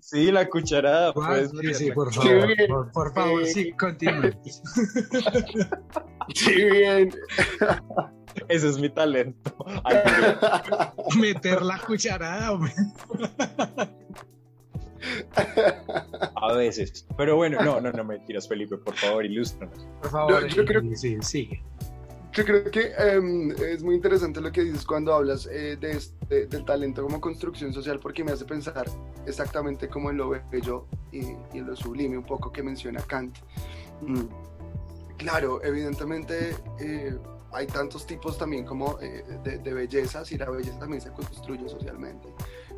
Sí, la cucharada. Pues, sí, sí, por favor. Sí, por, por, favor, sí, continúe. *laughs* Sí, bien. Ese es mi talento. *laughs* Meter la cucharada, hombre. A veces. Pero bueno, no, no, no mentiras, Felipe, por favor, ilústranos. Por favor, No, yo creo- sí, sigue. Creo que em, es muy interesante lo que dices cuando hablas eh, de este- del talento como construcción social porque me hace pensar exactamente como en lo bello y, y en lo sublime un poco que menciona Kant. Mm. Claro, evidentemente eh, hay tantos tipos también como eh, de, de bellezas y la belleza también se construye socialmente,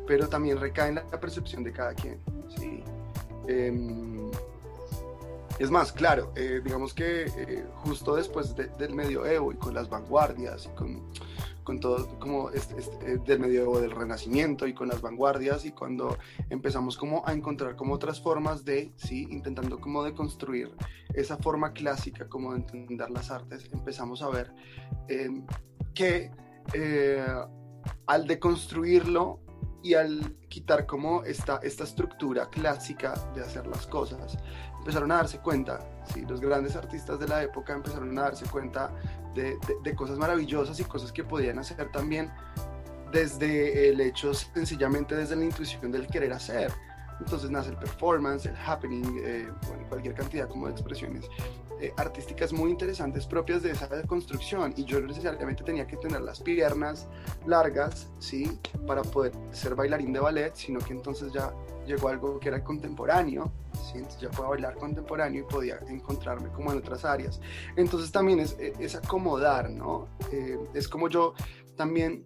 pero también recae en la percepción de cada quien. ¿sí? Em, es más, claro, eh, digamos que eh, justo después de- del medioevo y con las vanguardias y con, con todo como este- este, del medioevo del renacimiento y con las vanguardias y cuando empezamos como a encontrar como otras formas de, sí, intentando como de construir esa forma clásica como de entender las artes, empezamos a ver eh, que al deconstruirlo y al quitar como esta, esta estructura clásica de hacer las cosas, empezaron a darse cuenta, ¿sí? los grandes artistas de la época empezaron a darse cuenta de, de- de cosas maravillosas y cosas que podían hacer también desde el hecho, sencillamente desde la intuición del querer hacer. Entonces nace el performance, el happening, eh, bueno, cualquier cantidad como de expresiones eh, artísticas muy interesantes propias de esa construcción y yo necesariamente tenía que tener las piernas largas, ¿sí? Para poder ser bailarín de ballet, sino que entonces ya llegó algo que era contemporáneo, ¿sí? Entonces ya puedo bailar contemporáneo y podía encontrarme como en otras áreas. Entonces también es, es acomodar, ¿no? Eh, es como yo también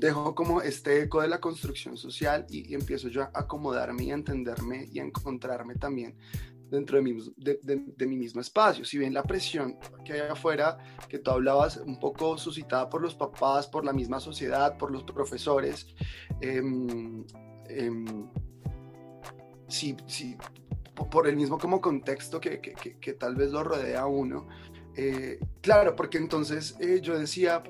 dejo como este eco de la construcción social y, empiezo yo a acomodarme y a entenderme y a encontrarme también dentro de mi, de, mi mismo espacio. Si bien la presión que hay afuera, que tú hablabas, un poco suscitada por los papás, por la misma sociedad, por los profesores, sí, sí, po- por el mismo como contexto que, que- que- tal vez lo rodea uno. eh, claro, porque entonces eh, yo decía,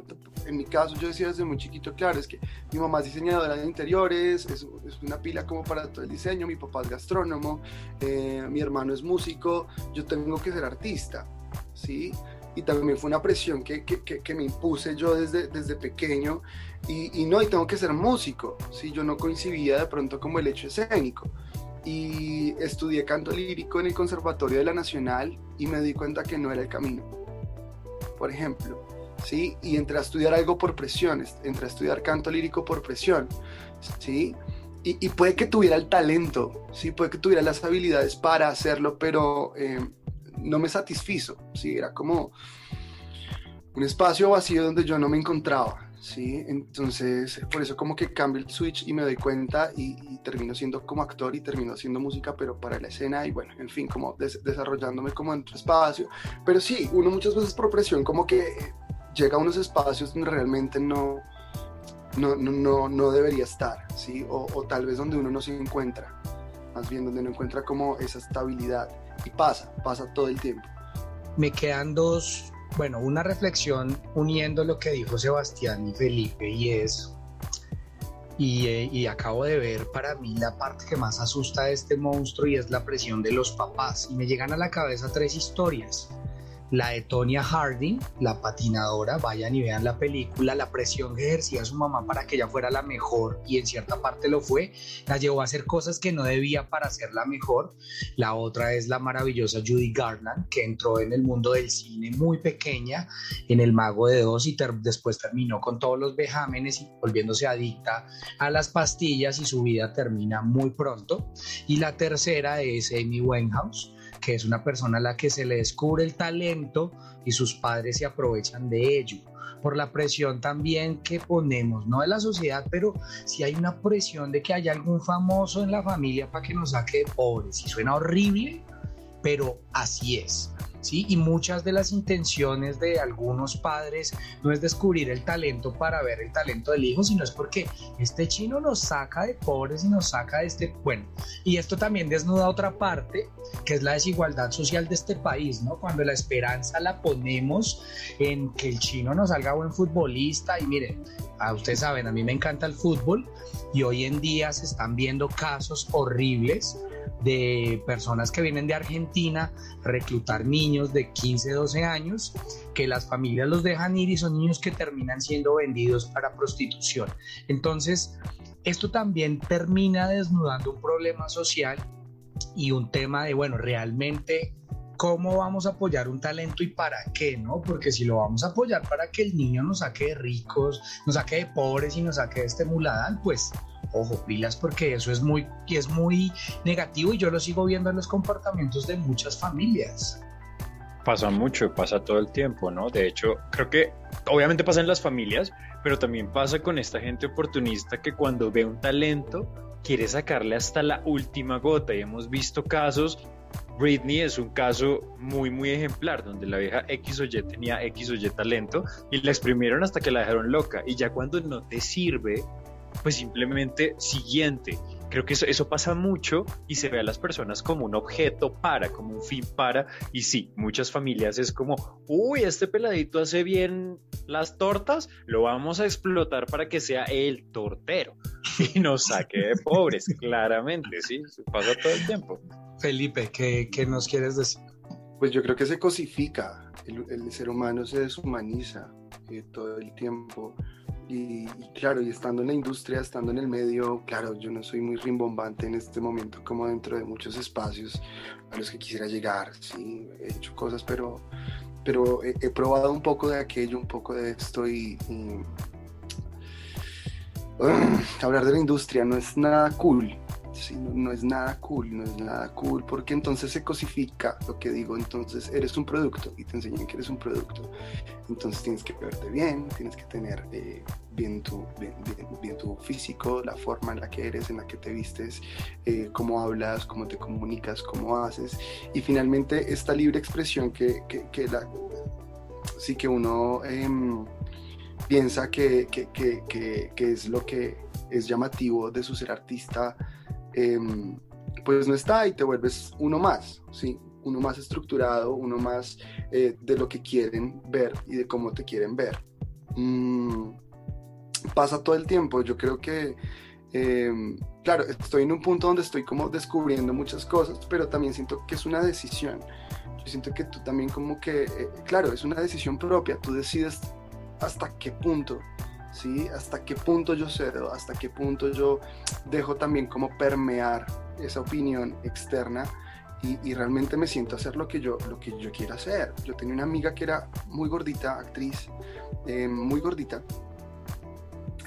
en mi caso yo decía desde muy chiquito, claro, es que mi mamá es diseñadora de interiores, es, es una pila como para todo el diseño, mi papá es gastrónomo, eh, mi hermano es músico, yo tengo que ser artista, ¿sí? Y también fue una presión que, que, que- que me impuse yo desde, desde pequeño y, y no, y tengo que ser músico, ¿sí? Yo no coincidía de pronto como el hecho escénico. Y estudié canto lírico en el Conservatorio de la Nacional y me di cuenta que no era el camino, por ejemplo. ¿Sí? Y entré a estudiar algo por presión, entré a estudiar canto lírico por presión, ¿sí? Y, y puede que tuviera el talento, ¿sí? Puede que tuviera las habilidades para hacerlo, pero eh, no me satisfizo, ¿sí? Era como un espacio vacío donde yo no me encontraba, ¿sí? Entonces, por eso como que cambio el switch y me doy cuenta y, y termino siendo como actor y termino haciendo música, pero para la escena y bueno, en fin, como des- desarrollándome como en otro espacio. Pero sí, uno muchas veces por presión como que llega a unos espacios donde realmente no, no, no, no, debería estar, ¿sí? O, o tal vez donde uno no se encuentra, más bien donde no encuentra como esa estabilidad. Y pasa, pasa todo el tiempo. Me quedan dos, bueno, una reflexión uniendo lo que dijo Sebastián y Felipe y es, y, y acabo de ver para mí la parte que más asusta de este monstruo y es la presión de los papás. Y me llegan a la cabeza tres historias. La de Tonya Harding, la patinadora, vayan y vean la película, la presión que ejercía su mamá para que ella fuera la mejor y en cierta parte lo fue, la llevó a hacer cosas que no debía para ser la mejor. La otra es la maravillosa Judy Garland, que entró en el mundo del cine muy pequeña, en El Mago de Dos, y después terminó con todos los vejámenes y volviéndose adicta a las pastillas y su vida termina muy pronto. Y la tercera es Amy Winehouse, que es una persona a la que se le descubre el talento y sus padres se aprovechan de ello por la presión también que ponemos, no de la sociedad, pero si hay una presión de que haya algún famoso en la familia para que nos saque de pobres. Y suena horrible, pero así es. Y muchas de las intenciones de algunos padres no es descubrir el talento para ver el talento del hijo, sino es porque este chino nos saca de pobres y nos saca de este, bueno, y esto también desnuda otra parte, que es la desigualdad social de este país, ¿no? Cuando la esperanza la ponemos en que el chino nos salga buen futbolista y miren, a ustedes saben, a mí me encanta el fútbol y hoy en día se están viendo casos horribles de personas que vienen de Argentina reclutar niños de 15, 12 años, que las familias los dejan ir y son niños que terminan siendo vendidos para prostitución. Entonces, esto también termina desnudando un problema social y un tema de, bueno, realmente cómo vamos a apoyar un talento y para qué, ¿no? Porque si lo vamos a apoyar para que el niño nos saque de ricos, nos saque de pobres y nos saque de este muladal, pues ojo, pilas porque eso es muy, es muy negativo y yo lo sigo viendo en los comportamientos de muchas familias. Pasa mucho, pasa todo el tiempo, ¿no? De hecho, creo que obviamente pasa en las familias, pero también pasa con esta gente oportunista que cuando ve un talento quiere sacarle hasta la última gota y hemos visto casos Britney es un caso muy, muy ejemplar, donde la vieja X o Y tenía X o Y talento y la exprimieron hasta que la dejaron loca. Y ya cuando no te sirve, pues simplemente siguiente. Creo que eso, eso pasa mucho y se ve a las personas como un objeto para, como un fin para. Y sí, muchas familias es como, uy, este peladito hace bien las tortas, lo vamos a explotar para que sea el tortero *laughs* y nos saque de pobres, *laughs* claramente, sí, pasa todo el tiempo. Felipe, ¿qué, nos quieres decir? Pues yo creo que se cosifica, el, ser humano se deshumaniza eh, todo el tiempo. Y, claro, y estando en la industria, estando en el medio, claro, yo no soy muy rimbombante en este momento como dentro de muchos espacios a los que quisiera llegar, sí, he hecho cosas, pero, pero he, probado un poco de aquello, un poco de esto y, hablar de la industria no es nada cool, no, es nada cool, no es nada cool, porque entonces se cosifica lo que digo, entonces eres un producto y te enseñan que eres un producto, entonces tienes que verte bien, tienes que tener eh, bien, tu, bien, tu físico, la forma en la que eres, en la que te vistes, eh, cómo hablas, cómo te comunicas, cómo haces, y finalmente esta libre expresión que, que, la, sí que uno em, piensa que, que es lo que es llamativo de su ser artista, Em, pues no está y te vuelves uno más, ¿sí? Uno más estructurado, uno más eh, de lo que quieren ver y de cómo te quieren ver. Mm, pasa todo el tiempo, yo creo que, em, claro, estoy en un punto donde estoy como descubriendo muchas cosas, pero también siento que es una decisión. Yo siento que tú también como que, eh, claro, es una decisión propia, tú decides hasta qué punto ¿sí? Hasta qué punto yo cedo, hasta qué punto yo dejo también como permear esa opinión externa y, realmente me siento a hacer lo que yo, lo que yo quiero hacer. Yo tenía una amiga que era muy gordita, actriz, eh, muy gordita.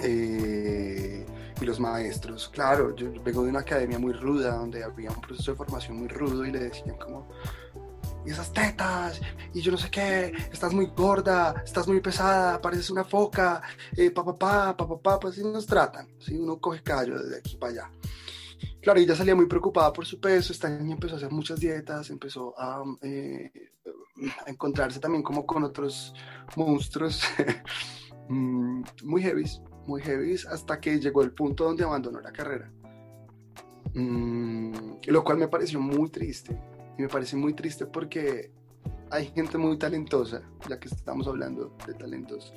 Eh, y los maestros, claro, yo vengo de una academia muy ruda, donde había un proceso de formación muy rudo y le decían como, y esas tetas, y yo no sé qué, estás muy gorda, estás muy pesada, pareces una foca, eh, papá, papá, papá, pues así nos tratan, ¿sí? uno coge callo desde aquí para allá. Claro, ella salía muy preocupada por su peso, esta niña empezó a hacer muchas dietas, empezó a, eh, encontrarse también como con otros monstruos *laughs* mm, muy heavy, muy heavy, hasta que llegó el punto donde abandonó la carrera. Mm, lo cual me pareció muy triste, y me parece muy triste porque hay gente muy talentosa, ya que estamos hablando de talentos,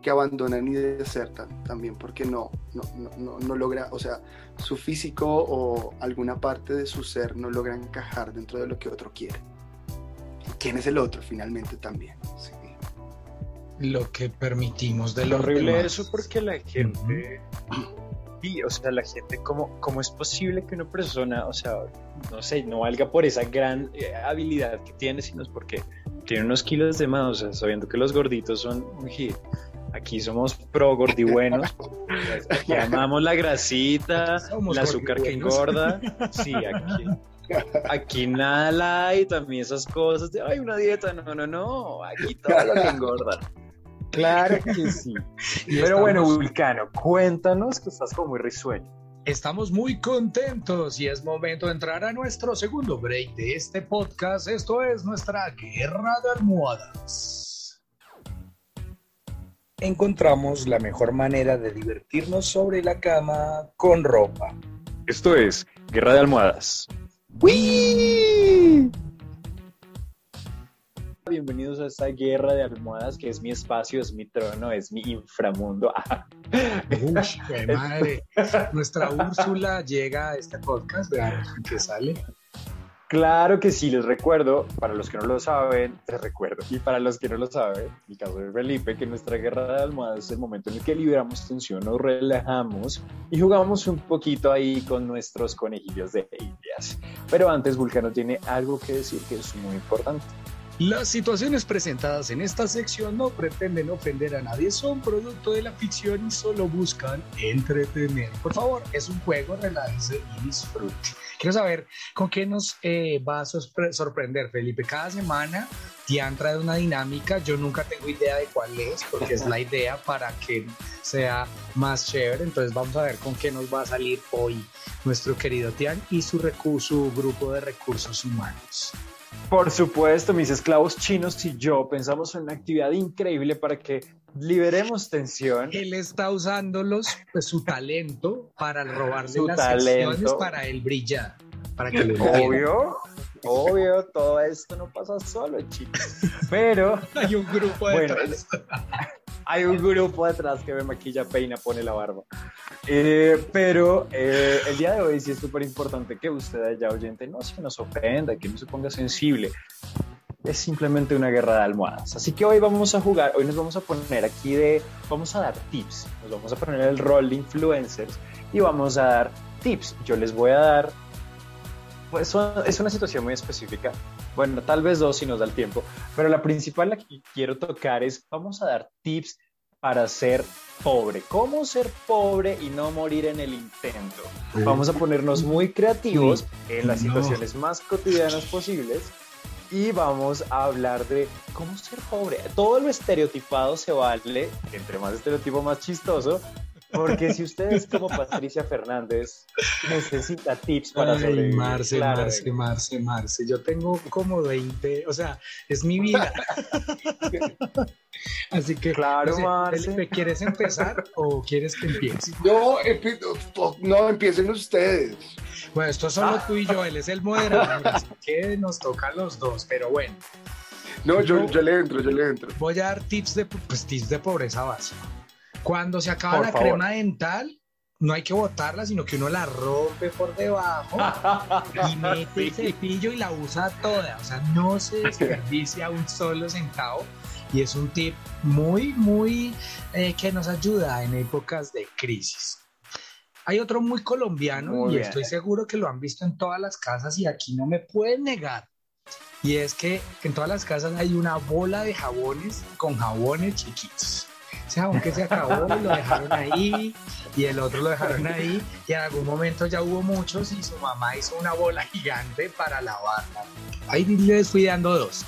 que abandonan y desertan también porque no, no, no, no, logra, o sea, su físico o alguna parte de su ser no logra encajar dentro de lo que otro quiere. ¿Quién es el otro finalmente también? Lo que permitimos de lo horrible eso porque la gente... Sí, o sea, la gente, ¿cómo, ¿cómo es posible que una persona, o sea, no sé, no valga por esa gran eh, habilidad que tiene, sino es porque tiene unos kilos de más, o sea, sabiendo que los gorditos son un hit. Aquí somos pro gordibuenos, *laughs* aquí amamos la grasita, el azúcar que engorda, *laughs* sí, aquí. Aquí nada hay, también esas cosas de, ay, una dieta, no, no, no, aquí todo lo que engorda. Claro *laughs* que sí. Pero bueno, Vulcano, cuéntanos que estás como muy risueño. Estamos muy contentos y es momento de entrar a nuestro segundo break de este podcast. Esto es nuestra guerra de almohadas. Encontramos la mejor manera de divertirnos sobre la cama con ropa. Esto es Guerra de Almohadas. ¡Wii! Bienvenidos a esta guerra de almohadas que es mi espacio, es mi trono, es mi inframundo. *laughs* Uy, madre. Nuestra Úrsula llega a este podcast, vean que sale. Claro que sí, les recuerdo, para los que no lo saben, les recuerdo, y para los que no lo saben, en el caso de Felipe, que nuestra guerra de almohadas es el momento en el que liberamos tensión, nos relajamos y jugamos un poquito ahí con nuestros conejillos de indias. Pero antes, Vulcano tiene algo que decir que es muy importante. Las situaciones presentadas en esta sección no pretenden ofender a nadie, son producto de la ficción y solo buscan entretener. Por favor, es un juego, relájese y disfrute. Quiero saber con qué nos eh, va a sorprender, Felipe. Cada semana te han traído una dinámica, yo nunca tengo idea de cuál es, porque es la *laughs* idea para que sea más chévere. Entonces vamos a ver con qué nos va a salir hoy nuestro querido Tian y su, su grupo de recursos humanos. Por supuesto, mis esclavos chinos y yo pensamos en una actividad increíble para que liberemos tensión. Él está usando pues, su talento para robarle las talento. para él brillar. Para que obvio, obvio, todo esto no pasa solo, chicos. *laughs* Pero hay un grupo de bueno, hay un grupo detrás que me maquilla, peina, pone la barba. Eh, pero eh, el día de hoy sí es súper importante que usted allá oyente no se nos ofenda, que no se ponga sensible. Es simplemente una guerra de almohadas. Así que hoy vamos a jugar, hoy nos vamos a poner aquí de, vamos a dar tips, nos vamos a poner el rol de influencers y vamos a dar tips. Yo les voy a dar, pues es una situación muy específica, bueno, tal vez dos si nos da el tiempo, pero la principal la que quiero tocar es, vamos a dar tips para ser pobre. ¿Cómo ser pobre y no morir en el intento? Vamos a ponernos muy creativos en las situaciones más cotidianas posibles y vamos a hablar de cómo ser pobre. Todo lo estereotipado se vale, entre más estereotipo más chistoso, porque si ustedes como Patricia Fernández necesita tips para Ay, sobrevivir. Marce, Marce, Marce, Marce. Yo tengo como 20, o sea, es mi vida. *laughs* Así que, claro, Marce. ¿quieres empezar o quieres que empiece? No, no, empiecen ustedes. Bueno, esto es solo tú y yo, él es el moderador, así que nos toca a los dos, pero bueno. No, yo, yo, le entro, yo le entro. Voy a dar tips de, pues, tips de pobreza básica. Cuando se acaba la crema dental, no hay que botarla, sino que uno la rompe por debajo *laughs* y mete el cepillo y la usa toda. O sea, no se *laughs* desperdicia un solo centavo. Y es un tip muy, muy eh, que nos ayuda en épocas de crisis. Hay otro muy colombiano y estoy seguro que lo han visto en todas las casas y aquí no me pueden negar. Y es que en todas las casas hay una bola de jabones con jabones chiquitos ese jabón que se acabó y lo dejaron ahí y el otro lo dejaron ahí y en algún momento ya hubo muchos y su mamá hizo una bola gigante para lavarla. Ahí les fui dando dos.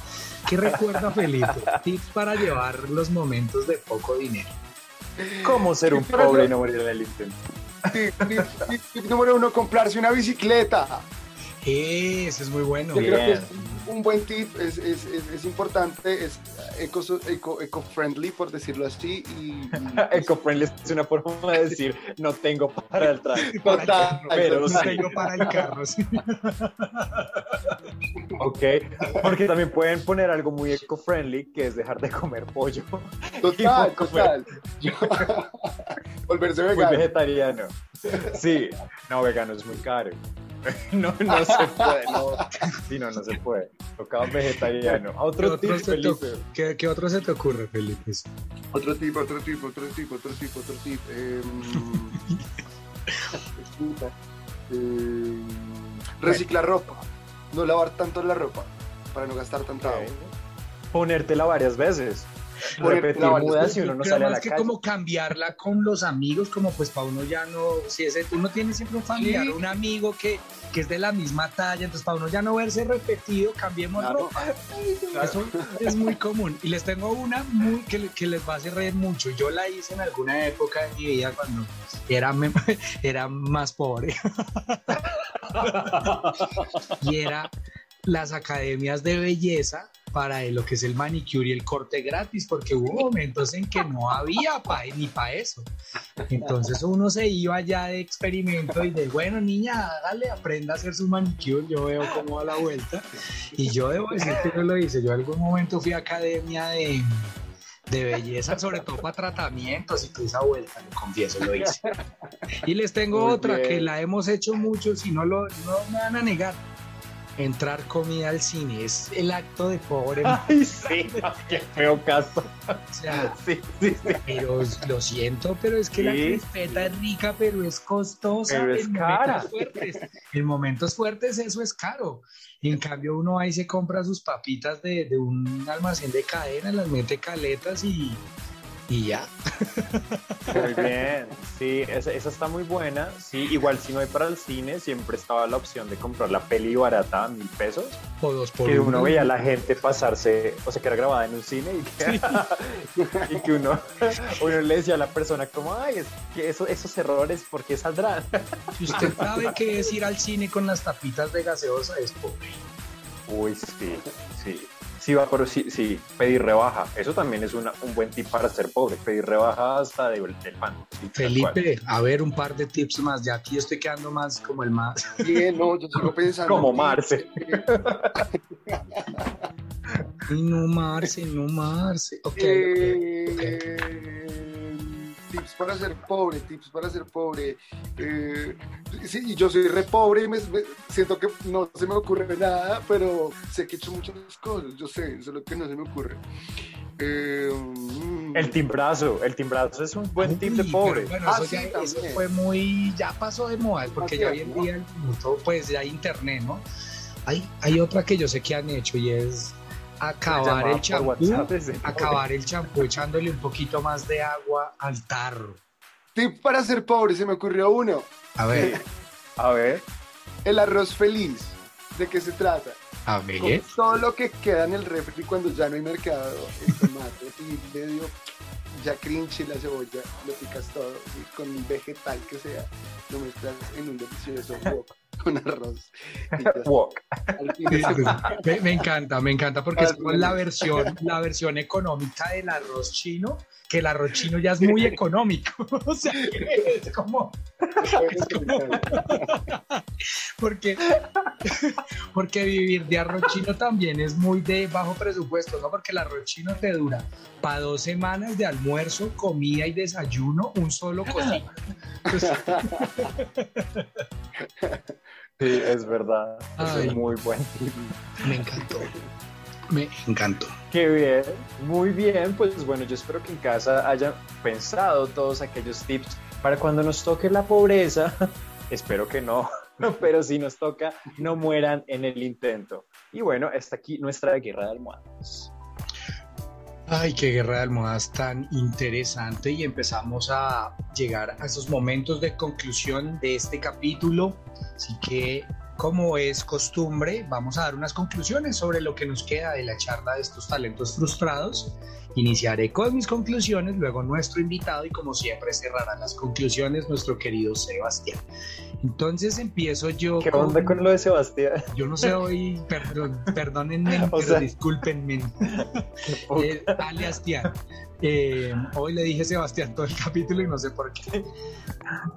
¿Qué recuerda Felipe? Tips para llevar los momentos de poco dinero. ¿Cómo ser un pobre y no morir en el intento? Tip número uno, comprarse una bicicleta. Ese es muy bueno. Yo creo que es un buen tip, es, es, es, importante, es eco-friendly, eco, por decirlo así. Y, *laughs* eco-friendly es una forma de decir, no tengo para el tráfico. *laughs* Total, pero no tengo para el carro. *laughs* ok, porque también pueden poner algo muy eco-friendly, que es dejar de comer pollo. Total, total. Volverse vegano. Muy vegetariano. Sí, no, vegano es muy caro. *laughs* no, no se puede, no. Sí, no, no se puede. Tocaba vegetariano. Otro ¿Qué, otro Felipe? ¿Qué, ¿Qué, otro se te ocurre, Felipe? Otro tipo, otro tipo, otro tipo, otro tipo, otro tipo. Eh, *laughs* eh, reciclar ropa. No lavar tanto la ropa para no gastar tanta agua. Ponértela varias veces repetir mudas si uno no sale a la que como cambiarla con los amigos, como pues para uno ya no, si ese, uno tiene siempre un familiar, un amigo que, que es de la misma talla, entonces para uno ya no verse repetido, cambiemos ropa. Eso es muy común. Y les tengo una muy que, que, les va a hacer reír mucho. Yo la hice en alguna época de mi vida cuando era, *laughs* era más pobre. *laughs* y era las academias de belleza para lo que es el manicure y el corte gratis, porque hubo momentos en que no había pa, ni para eso. Entonces uno se iba ya de experimento y de, bueno, niña, hágale, aprenda a hacer su manicure, yo veo cómo va la vuelta. Y yo debo decir que no lo hice, yo en algún momento fui a academia de, de belleza, sobre todo para tratamientos y toda esa vuelta, lo confieso, lo hice. Y les tengo otra que la hemos hecho mucho, si no, lo, no me van a negar entrar comida al cine es el acto de pobre. Ay, sí, qué feo caso. O sea, Sí, sí, sí. pero lo siento, pero es que la crispeta es rica, pero es costosa. Pero es en cara. Momentos fuertes. En momentos fuertes eso es caro. Y en cambio uno ahí se compra sus papitas de, de un almacén de cadena, las mete caletas y, y ya. Muy bien, sí, esa, esa está muy buena. Sí, igual si no hay para el cine, siempre estaba la opción de comprar la peli barata a mil pesos. O dos por que uno uno. veía a la gente pasarse, o sea, que era grabada en un cine y que, *laughs* y que uno, uno le decía a la persona como, ay, es que eso, esos errores, ¿por qué saldrán? Si usted sabe que es ir al cine con las tapitas de gaseosa, es pobre. Uy, sí, sí. Sí, va, pero sí, sí, pedir rebaja. Eso también es una, un buen tip para ser pobre. Pedir rebaja hasta de- del pan. tal cual. Felipe, a ver, un par de tips más. Ya aquí estoy quedando más como el más. *laughs* Bien, no, yo sigo pensando. Como Marce. Ay, no, Marce, no, Marce. Ok, ok. Eh, tips para ser pobre, tips para ser pobre. Eh, sí, y yo soy re pobre y me, me- siento que no se me ocurre nada, pero sé que he hecho muchas cosas, yo sé, solo que no se me ocurre. Eh, El timbrazo, el timbrazo es un buen tip de pobre. Bueno, Ah, eso, sí, ya, eso fue muy, ya pasó de moda, porque ya hoy en ¿no? día el minuto, pues ya hay internet, ¿no? Hay, hay otra que yo sé que han hecho y es acabar el champú, acabar el champú echándole un poquito más de agua al tarro. Tip para ser pobre, se me ocurrió uno. A ver, A ver, El arroz feliz. ¿De qué se trata? a Con ver. todo lo que queda en el refri cuando ya no hay mercado, el tomate *laughs* y medio ya cringe la cebolla, lo picas todo y con un vegetal que sea, lo mezclas en un delicioso wok con arroz. Me, me encanta, me encanta porque es la versión, la versión económica del arroz chino, que el arroz chino ya es muy económico. *laughs* O sea, que es como, porque, porque vivir de arroz chino también es muy de bajo presupuesto, ¿no? Porque el arroz chino te dura para dos semanas de almuerzo, comida y desayuno, un solo cocina. Entonces, Sí, es verdad. Ay. es muy buen me encantó. Me encantó. Qué bien, muy bien. Pues bueno, yo espero que en casa hayan pensado todos aquellos tips para cuando nos toque la pobreza. *laughs* espero que no, *laughs* pero si nos toca, no mueran en el intento. Y bueno, hasta aquí nuestra guerra de almohadas. Ay, qué guerra de almohadas tan interesante y empezamos a llegar a esos momentos de conclusión de este capítulo. Así que, como es costumbre, vamos a dar unas conclusiones sobre lo que nos queda de la charla de estos talentos frustrados. Iniciaré con mis conclusiones, luego nuestro invitado y como siempre cerrará las conclusiones nuestro querido Sebastián. Entonces empiezo yo ¿Qué onda con lo de Sebastián? Yo no sé hoy, perdón, perdónenme, *laughs* O pero sea- discúlpenme. *laughs* Eh, alias Tian. Eh, hoy le dije Sebastián todo el *laughs* capítulo y no sé por qué.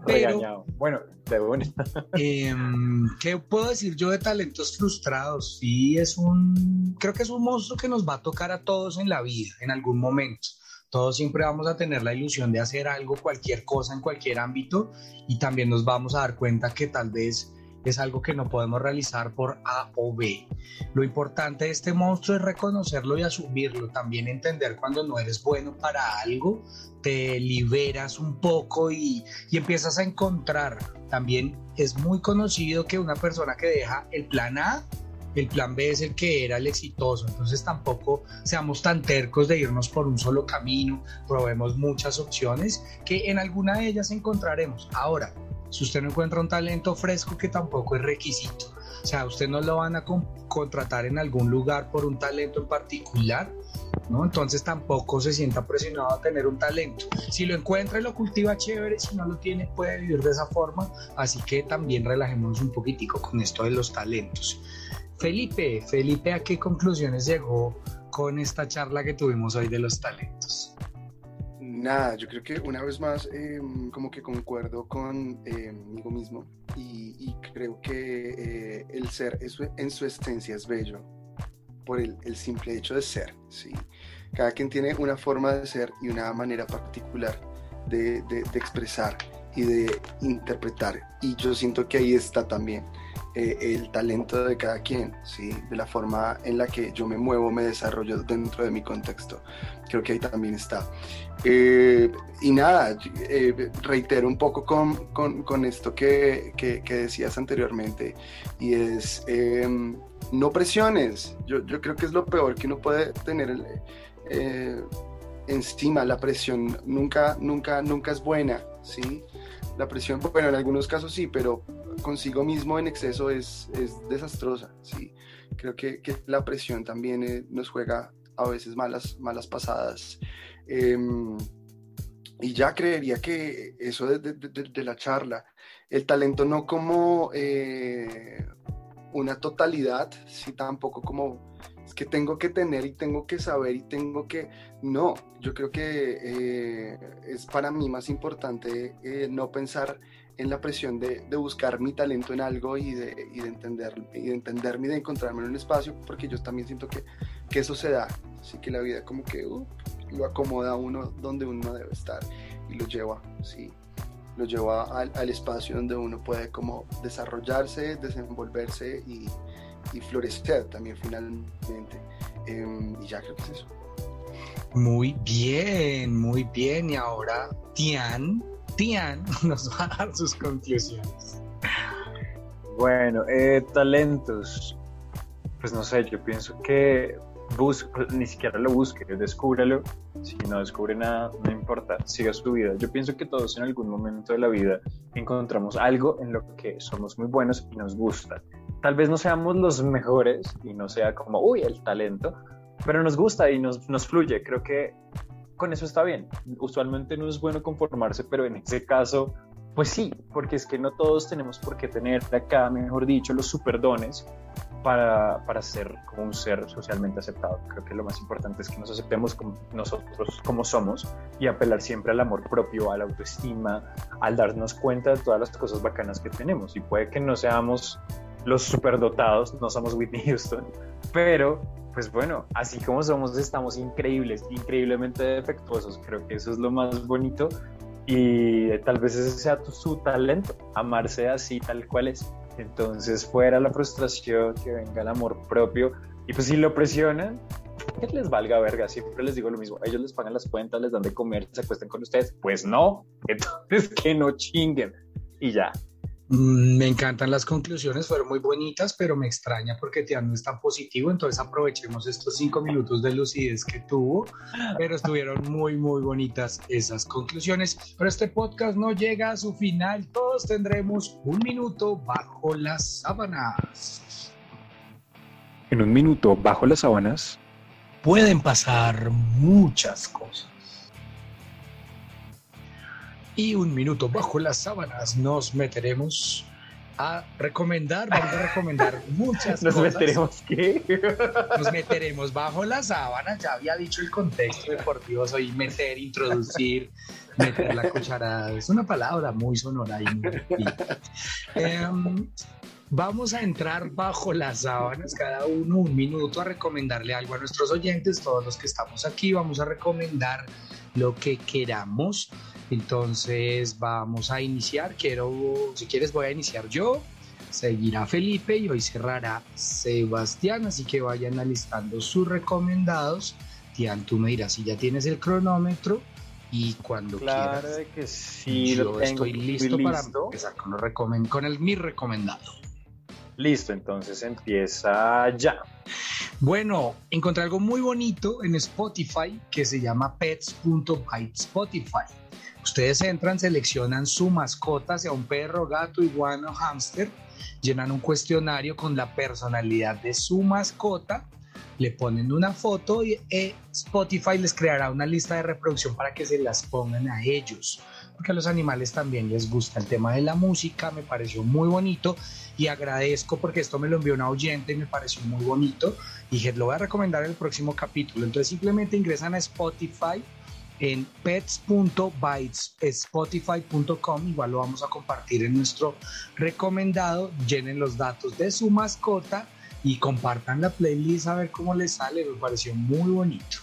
Pero, Regañado. Bueno, de una. *laughs* em, ¿qué puedo decir yo de talentos frustrados? Sí, es un, creo que es un monstruo que nos va a tocar a todos en la vida, en algún momento. Todos siempre vamos a tener la ilusión de hacer algo, cualquier cosa en cualquier ámbito y también nos vamos a dar cuenta que tal vez es algo que no podemos realizar por A o B. Lo importante de este monstruo es reconocerlo y asumirlo, también entender cuando no eres bueno para algo, te liberas un poco y, y empiezas a encontrar. También es muy conocido que una persona que deja el plan A, el plan B es el que era el exitoso, entonces tampoco seamos tan tercos de irnos por un solo camino, probemos muchas opciones que en alguna de ellas encontraremos. Ahora, si usted no encuentra un talento fresco que tampoco es requisito, o sea, usted no lo van a con- contratar en algún lugar por un talento en particular, ¿no? Entonces tampoco se sienta presionado a tener un talento. Si lo encuentra y lo cultiva, chévere, si no lo tiene, puede vivir de esa forma, así que también relajémonos un poquitico con esto de los talentos. Felipe, Felipe, ¿a qué conclusiones llegó con esta charla que tuvimos hoy de los talentos? Nada, yo creo que una vez más eh, como que concuerdo con eh, conmigo mismo y, creo que eh, el ser es- en su esencia es bello por el, simple hecho de ser, ¿sí? Cada quien tiene una forma de ser y una manera particular de expresar y de interpretar y yo siento que ahí está también eh, el talento de cada quien, ¿sí? de la forma en la que yo me muevo, me desarrollo dentro de mi contexto. Creo que ahí también está. Eh, y nada, eh, reitero un poco con, con, esto que, que, decías anteriormente, y es em, no presiones. Yo, yo, creo que es lo peor que uno puede tener encima. La presión nunca, nunca, nunca es buena, ¿sí? La presión, bueno, en algunos casos sí, pero consigo mismo en exceso es, es desastrosa, ¿sí? Creo que, que la presión también eh, nos juega a veces malas, malas pasadas. Em, y ya creería que eso de, de, de, la charla, el talento no como eh, una totalidad, sí tampoco como es que tengo que tener y tengo que saber y tengo que... No, yo creo que eh, es para mí más importante eh, no pensar en la presión de, de, buscar mi talento en algo y de, y de, entender, y de entenderme y de encontrarme en un espacio, porque yo también siento que, que eso se da. Así que la vida como que uh, lo acomoda a uno donde uno debe estar y lo lleva, sí, lo lleva al, al espacio donde uno puede como desarrollarse, desenvolverse y, y florecer también finalmente. Eh, y ya creo que es eso. Muy bien, muy bien. Y ahora Tian, Tian *laughs* nos va a dar sus conclusiones. Bueno, eh, talentos. Pues no sé, yo pienso que bus ni siquiera lo busque, descúbralo. Si no descubre nada, no importa, siga su vida. Yo pienso que todos en algún momento de la vida encontramos algo en lo que somos muy buenos y nos gusta. Tal vez no seamos los mejores y no sea como, uy, el talento, pero nos gusta y nos fluye. Creo que con eso está bien. Usualmente no es bueno conformarse, pero en ese caso, pues sí, porque es que no todos tenemos por qué tener acá, mejor dicho, los superdones para, para ser como un ser socialmente aceptado. Creo que lo más importante es que nos aceptemos como nosotros como somos y apelar siempre al amor propio, a la autoestima, al darnos cuenta de todas las cosas bacanas que tenemos. Y puede que no seamos los superdotados, no somos Whitney Houston, pero pues bueno, así como somos, estamos increíbles, increíblemente defectuosos. Creo que eso es lo más bonito y tal vez ese sea tu, su talento, amarse así tal cual es. Entonces, fuera la frustración, que venga el amor propio. Y pues si lo presionan, que les valga verga. Siempre les digo lo mismo. Ellos les pagan las cuentas, les dan de comer, se acuestan con ustedes. Pues no. *laughs* Entonces, que no chinguen. Y ya. Mm, me encantan las conclusiones, fueron muy bonitas, pero me extraña porque Tian no es tan positivo, entonces aprovechemos estos cinco minutos de lucidez que tuvo, pero estuvieron muy, muy bonitas esas conclusiones. Pero este podcast no llega a su final, todos tendremos un minuto bajo las sábanas. En un minuto bajo las sábanas pueden pasar muchas cosas y un minuto bajo las sábanas nos meteremos a recomendar, vamos a recomendar *laughs* muchas ¿Nos cosas. ¿Nos meteremos qué? Nos meteremos bajo las sábanas, ya había dicho el contexto deportivo, soy meter, introducir, meter la cucharada, es una palabra muy sonora y muy um, Vamos a entrar bajo las sábanas, cada uno un minuto, a recomendarle algo a nuestros oyentes, todos los que estamos aquí, vamos a recomendar lo que queramos. Entonces vamos a iniciar. Quiero, si quieres, voy a iniciar yo. Seguirá Felipe y hoy cerrará Sebastián. Así que vayan alistando sus recomendados. Tian, tú me dirás si ya tienes el cronómetro y cuando claro quieras. que sí, yo lo tengo, estoy listo, para empezar con, con el mi recomendado. Listo, entonces empieza ya. Bueno, encontré algo muy bonito en Spotify que se llama pets.bytespotify. Ustedes entran, seleccionan su mascota, sea un perro, gato, iguana o hámster, llenan un cuestionario con la personalidad de su mascota, le ponen una foto y eh, Spotify les creará una lista de reproducción para que se las pongan a ellos. Porque a los animales también les gusta el tema de la música, me pareció muy bonito y agradezco porque esto me lo envió una oyente y me pareció muy bonito. Dije, lo voy a recomendar en el próximo capítulo. Entonces simplemente ingresan a Spotify en pets.bytespotify.com. Igual lo vamos a compartir en nuestro recomendado. Llenen los datos de su mascota y compartan la playlist a ver cómo les sale. Me pareció muy bonito.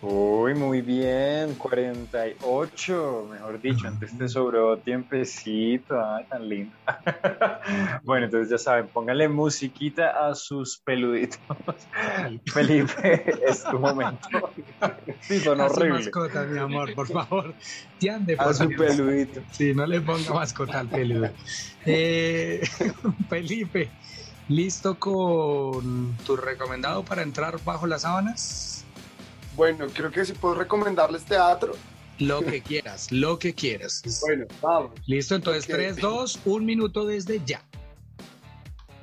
Uy, muy bien, 48, mejor dicho, antes te sobró tiempecito, ay, tan lindo. *laughs* bueno, entonces ya saben, pónganle musiquita a sus peluditos. *laughs* Felipe, es tu momento. *laughs* Sí, son horribles. mascota, mi amor, por favor. Ande, a su peludito. Sí, no le ponga mascota al peludo. Eh, Felipe, ¿listo con tu recomendado para entrar bajo las sábanas? Bueno, creo que si puedo recomendarles teatro. Lo que quieras, lo que quieras. Bueno, vamos. Listo, entonces 3, 2, un minuto desde ya.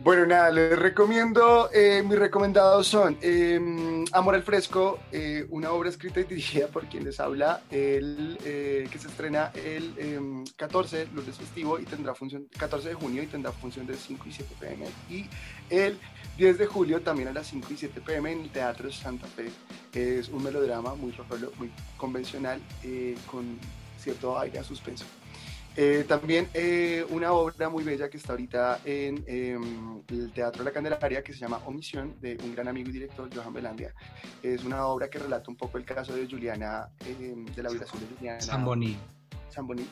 Bueno, nada, les recomiendo, eh, mis recomendados son em, Amor al Fresco, eh, una obra escrita y dirigida por quien les habla, eh, que se estrena el 14, em, lunes festivo, y tendrá función, 14 de junio, y tendrá función de 5 y 7 pm. Y el 10 de julio también a las 5 y 7 pm en el Teatro Santa Fe. Es un melodrama muy, muy convencional eh, con cierto aire a suspenso. Eh, también eh, una obra muy bella que está ahorita en em, el Teatro de la Candelaria que se llama Omisión de un gran amigo y director, Johan Belandia. Es una obra que relata un poco el caso de Juliana, em, de la violación de Juliana. Zamboni. Zamboni.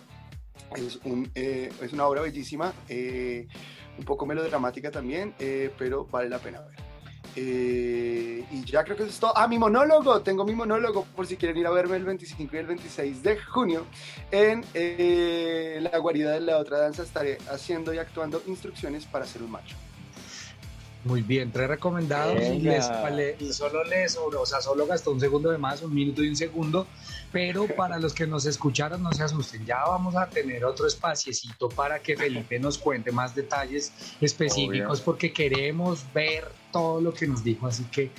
Es, un, es una obra bellísima un poco melodramática también, eh, pero vale la pena ver. Eh, y ya creo que eso es todo. Ah, mi monólogo. Tengo mi monólogo por si quieren ir a verme el 25 y el 26 de junio en eh, la guarida de la otra danza. Estaré haciendo y actuando instrucciones para ser un macho. Muy bien, tres recomendados. Les, solo les, o sea, solo gastó un segundo de más, un minuto y un segundo. Pero para los que nos escucharon, no se asusten. Ya vamos a tener otro espaciecito para que Felipe nos cuente más detalles específicos, porque queremos ver todo lo que nos dijo. Así que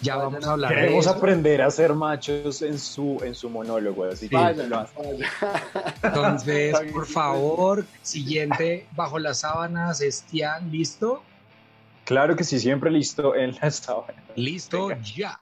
ya vamos a hablar. Queremos aprender a ser machos en su, en su monólogo. Así que Entonces, por favor, siguiente, bajo las sábanas, Estián, ¿listo? Claro que sí, siempre listo en la sábana. Listo, ya.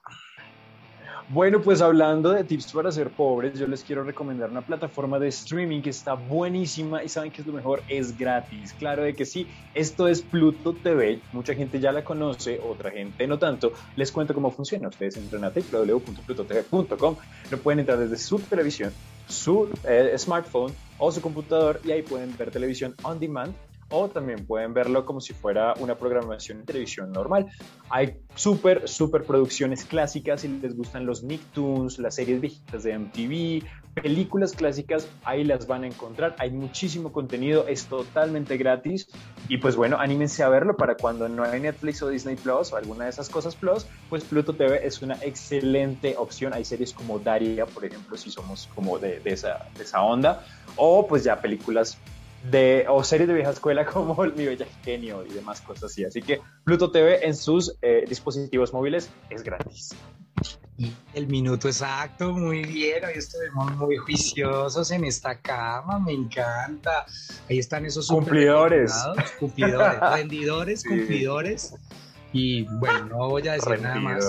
Bueno, pues hablando de tips para ser pobres, yo les quiero recomendar una plataforma de streaming que está buenísima y saben que es lo mejor, es gratis. Claro de que sí, esto es Pluto TV, mucha gente ya la conoce, otra gente no tanto. Les cuento cómo funciona. Ustedes entran a www.plutotv.com, lo pueden entrar desde su televisión, su eh, smartphone o su computador y ahí pueden ver televisión on demand o también pueden verlo como si fuera una programación de televisión normal. Hay súper, súper producciones clásicas, si les gustan los Nicktoons, las series viejitas de MTV, películas clásicas, ahí las van a encontrar. Hay muchísimo contenido, es totalmente gratis y pues bueno, anímense a verlo para cuando no hay Netflix o Disney Plus o alguna de esas cosas Plus, pues Pluto TV es una excelente opción. Hay series como Daria, por ejemplo, si somos como de, esa, de esa onda, o pues ya películas de, o series de vieja escuela *laughs* como Mi Bella Genio y demás cosas así. Así que Pluto TV en sus eh, dispositivos móviles es gratis. Y el minuto exacto, muy bien. Hoy estuvimos muy juiciosos en esta cama, me encanta. Ahí están esos cumplidores, cumplidores, *laughs* rendidores, cumplidores. Y bueno, no voy a decir nada más.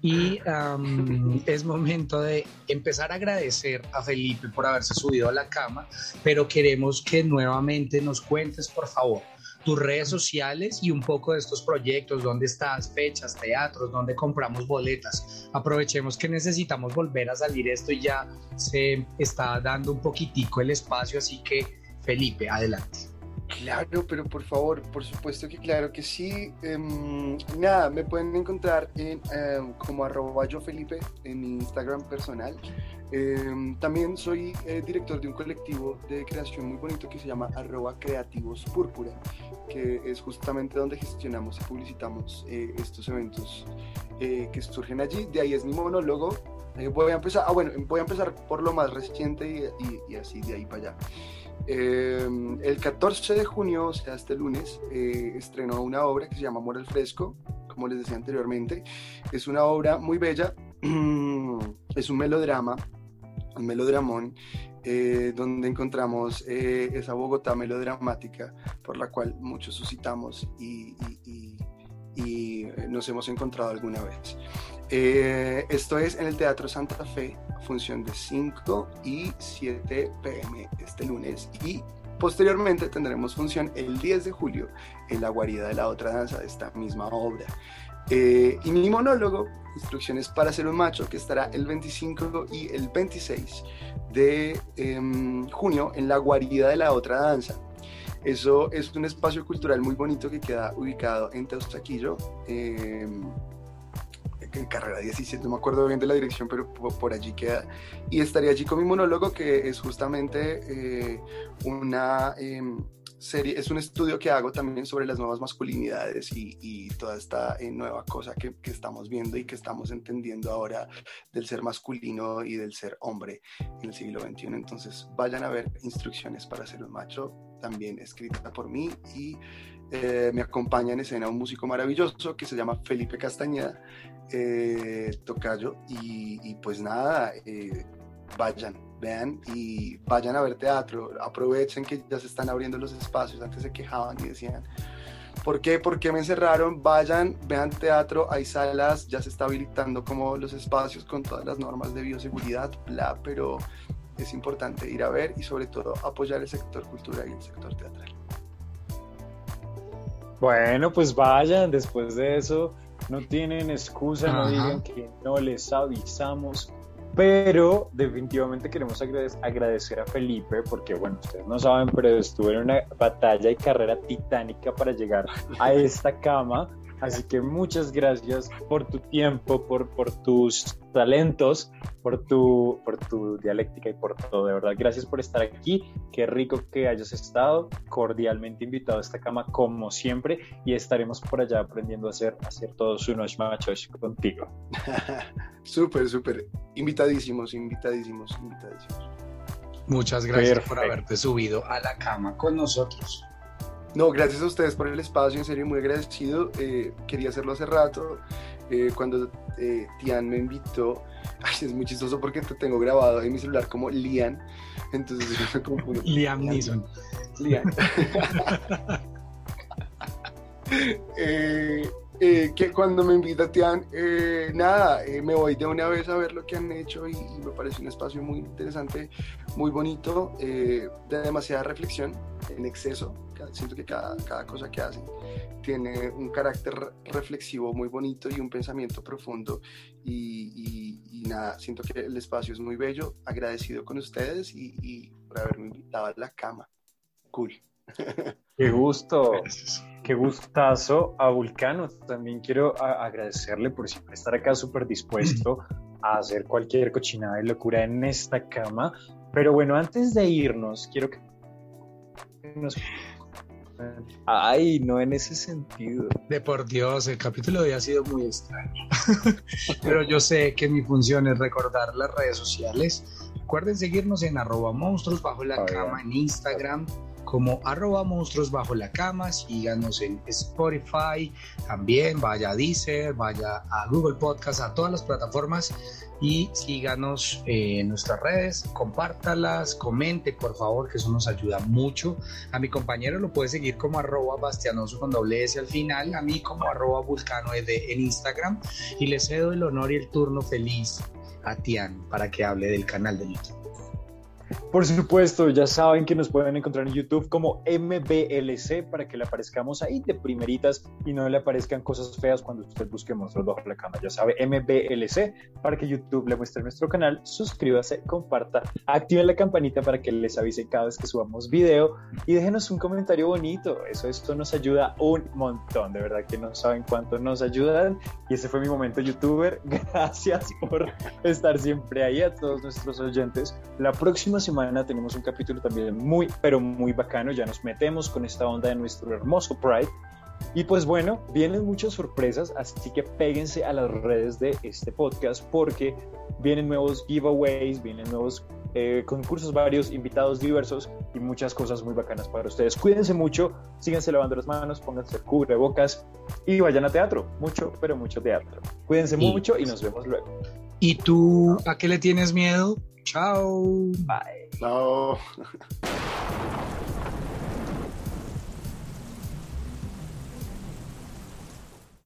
Y *laughs* es momento de empezar a agradecer a Felipe por haberse subido a la cama, pero queremos que nuevamente nos cuentes, por favor, tus redes sociales y un poco de estos proyectos, dónde estás, fechas, teatros, dónde compramos boletas. Aprovechemos que necesitamos volver a salir esto y ya se está dando un poquitico el espacio, así que Felipe, adelante. Claro, pero por favor, por supuesto que claro que sí. Em, nada, me pueden encontrar en, em, como arroba yo Felipe en mi Instagram personal. Em, también soy eh, director de un colectivo de creación muy bonito que se llama arroba creativos púrpura, que es justamente donde gestionamos y publicitamos eh, estos eventos eh, que surgen allí. De ahí es mi monólogo. voy a empezar, ah, bueno, voy a empezar por lo más reciente y, y así de ahí para allá. Eh, el 14 de junio, o sea, este lunes, eh, estrenó una obra que se llama Amor al Fresco, como les decía anteriormente. Es una obra muy bella, *clears throat* es un melodrama, un melodramón, eh, donde encontramos esa Bogotá melodramática por la cual muchos suscitamos y, y nos hemos encontrado alguna vez. Eh, esto es en el Teatro Santa Fe, función de 5 y 7 pm este lunes. Y posteriormente tendremos función el 10 de julio en la guarida de la otra danza de esta misma obra. Eh, y mi monólogo, Instrucciones para ser un macho, que estará el 25 y el 26 de em, junio en la guarida de la otra danza. Eso es un espacio cultural muy bonito que queda ubicado en Teusaquillo, em, en carrera 17, no me acuerdo bien de la dirección, pero por allí queda. Y estaría allí con mi monólogo, que es justamente eh, una em, serie, es un estudio que hago también sobre las nuevas masculinidades y, toda esta eh, nueva cosa que, que, estamos viendo y que estamos entendiendo ahora del ser masculino y del ser hombre en el siglo XXI. Entonces vayan a ver instrucciones para ser un macho, también escrita por mí y eh, me acompaña en escena un músico maravilloso que se llama Felipe Castañeda, eh, tocayo, y, pues nada, eh, vayan, vean y vayan a ver teatro, aprovechen que ya se están abriendo los espacios, antes se quejaban y decían, ¿por qué? ¿Por qué me encerraron? Vayan, vean teatro, hay salas, ya se está habilitando como los espacios con todas las normas de bioseguridad, bla, pero es importante ir a ver y sobre todo apoyar el sector cultural y el sector teatral. Bueno, pues vayan, después de eso no tienen excusa, no digan que no les avisamos. Pero definitivamente queremos agradecer a Felipe porque, bueno, ustedes no saben, pero estuve en una batalla y carrera titánica para llegar a *laughs* esta cama Así que muchas gracias por tu tiempo, por, por tus talentos, por tu, por tu dialéctica y por todo. De verdad, gracias por estar aquí. Qué rico que hayas estado. Cordialmente invitado a esta cama, como siempre. Y estaremos por allá aprendiendo a hacer, hacer todos unos machos contigo. *laughs* súper, súper. Invitadísimos, invitadísimos, invitadísimos. Muchas gracias por haberte subido a la cama con nosotros. No, gracias a ustedes por el espacio, en serio muy agradecido. Eh, quería hacerlo hace rato. Eh, cuando eh, Tian me invitó, es muy chistoso porque te tengo grabado en mi celular como Lian, entonces *laughs* me confundo. Liam Neeson. Lian. *laughs* Eh, que cuando me invita Tian, eh, nada, eh, me voy de una vez a ver lo que han hecho y, me parece un espacio muy interesante, muy bonito, de demasiada reflexión en exceso. Siento que cada, cada cosa que hacen tiene un carácter reflexivo muy bonito y un pensamiento profundo. Y, y, nada, siento que el espacio es muy bello, agradecido con ustedes y, y por haberme invitado a la cama. Cool. Qué gusto. Qué gustazo a Vulcano. También quiero agradecerle por siempre estar acá súper dispuesto a hacer cualquier cochinada y locura en esta cama. Pero bueno, antes de irnos, quiero que nos... Ay, no en ese sentido. De por Dios, el capítulo de hoy ha sido muy extraño. *laughs* Pero yo sé que mi función es recordar las redes sociales. Recuerden seguirnos en arroba monstruos bajo la cama en Instagram, como arroba monstruos bajo la cama, síganos en Spotify, también vaya a Deezer, vaya a Google Podcast, a todas las plataformas y síganos en nuestras redes, compártalas, comente por favor, que eso nos ayuda mucho. A mi compañero lo puede seguir como arroba bastianoso con doble S al final, a mí como arroba vulcano en Instagram y le cedo el honor y el turno feliz a Tian para que hable del canal de YouTube. Por supuesto, ya saben que nos pueden encontrar en YouTube como MBLC para que le aparezcamos ahí de primeritas y no le aparezcan cosas feas cuando usted busque monstruos bajo la cama. Ya sabe, MBLC para que YouTube le muestre nuestro canal. Suscríbase, comparta, active la campanita para que les avise cada vez que subamos video y déjenos un comentario bonito. Eso esto nos ayuda un montón. De verdad que no saben cuánto nos ayudan. Y ese fue mi momento youtuber. *laughs* Gracias por estar siempre ahí a todos nuestros oyentes. La próxima semana tenemos un capítulo también muy, pero muy bacano. Ya nos metemos con esta onda de nuestro hermoso Pride. Y pues bueno, vienen muchas sorpresas, así que péguense a las redes de este podcast porque vienen nuevos giveaways, vienen nuevos eh, concursos varios, invitados diversos y muchas cosas muy bacanas para ustedes. Cuídense mucho, síganse lavando las manos, pónganse cubrebocas y vayan a teatro, mucho, pero mucho teatro. Cuídense mucho y nos vemos luego. ¿Y tú a qué le tienes miedo? Chao. Bye. Chao. *laughs*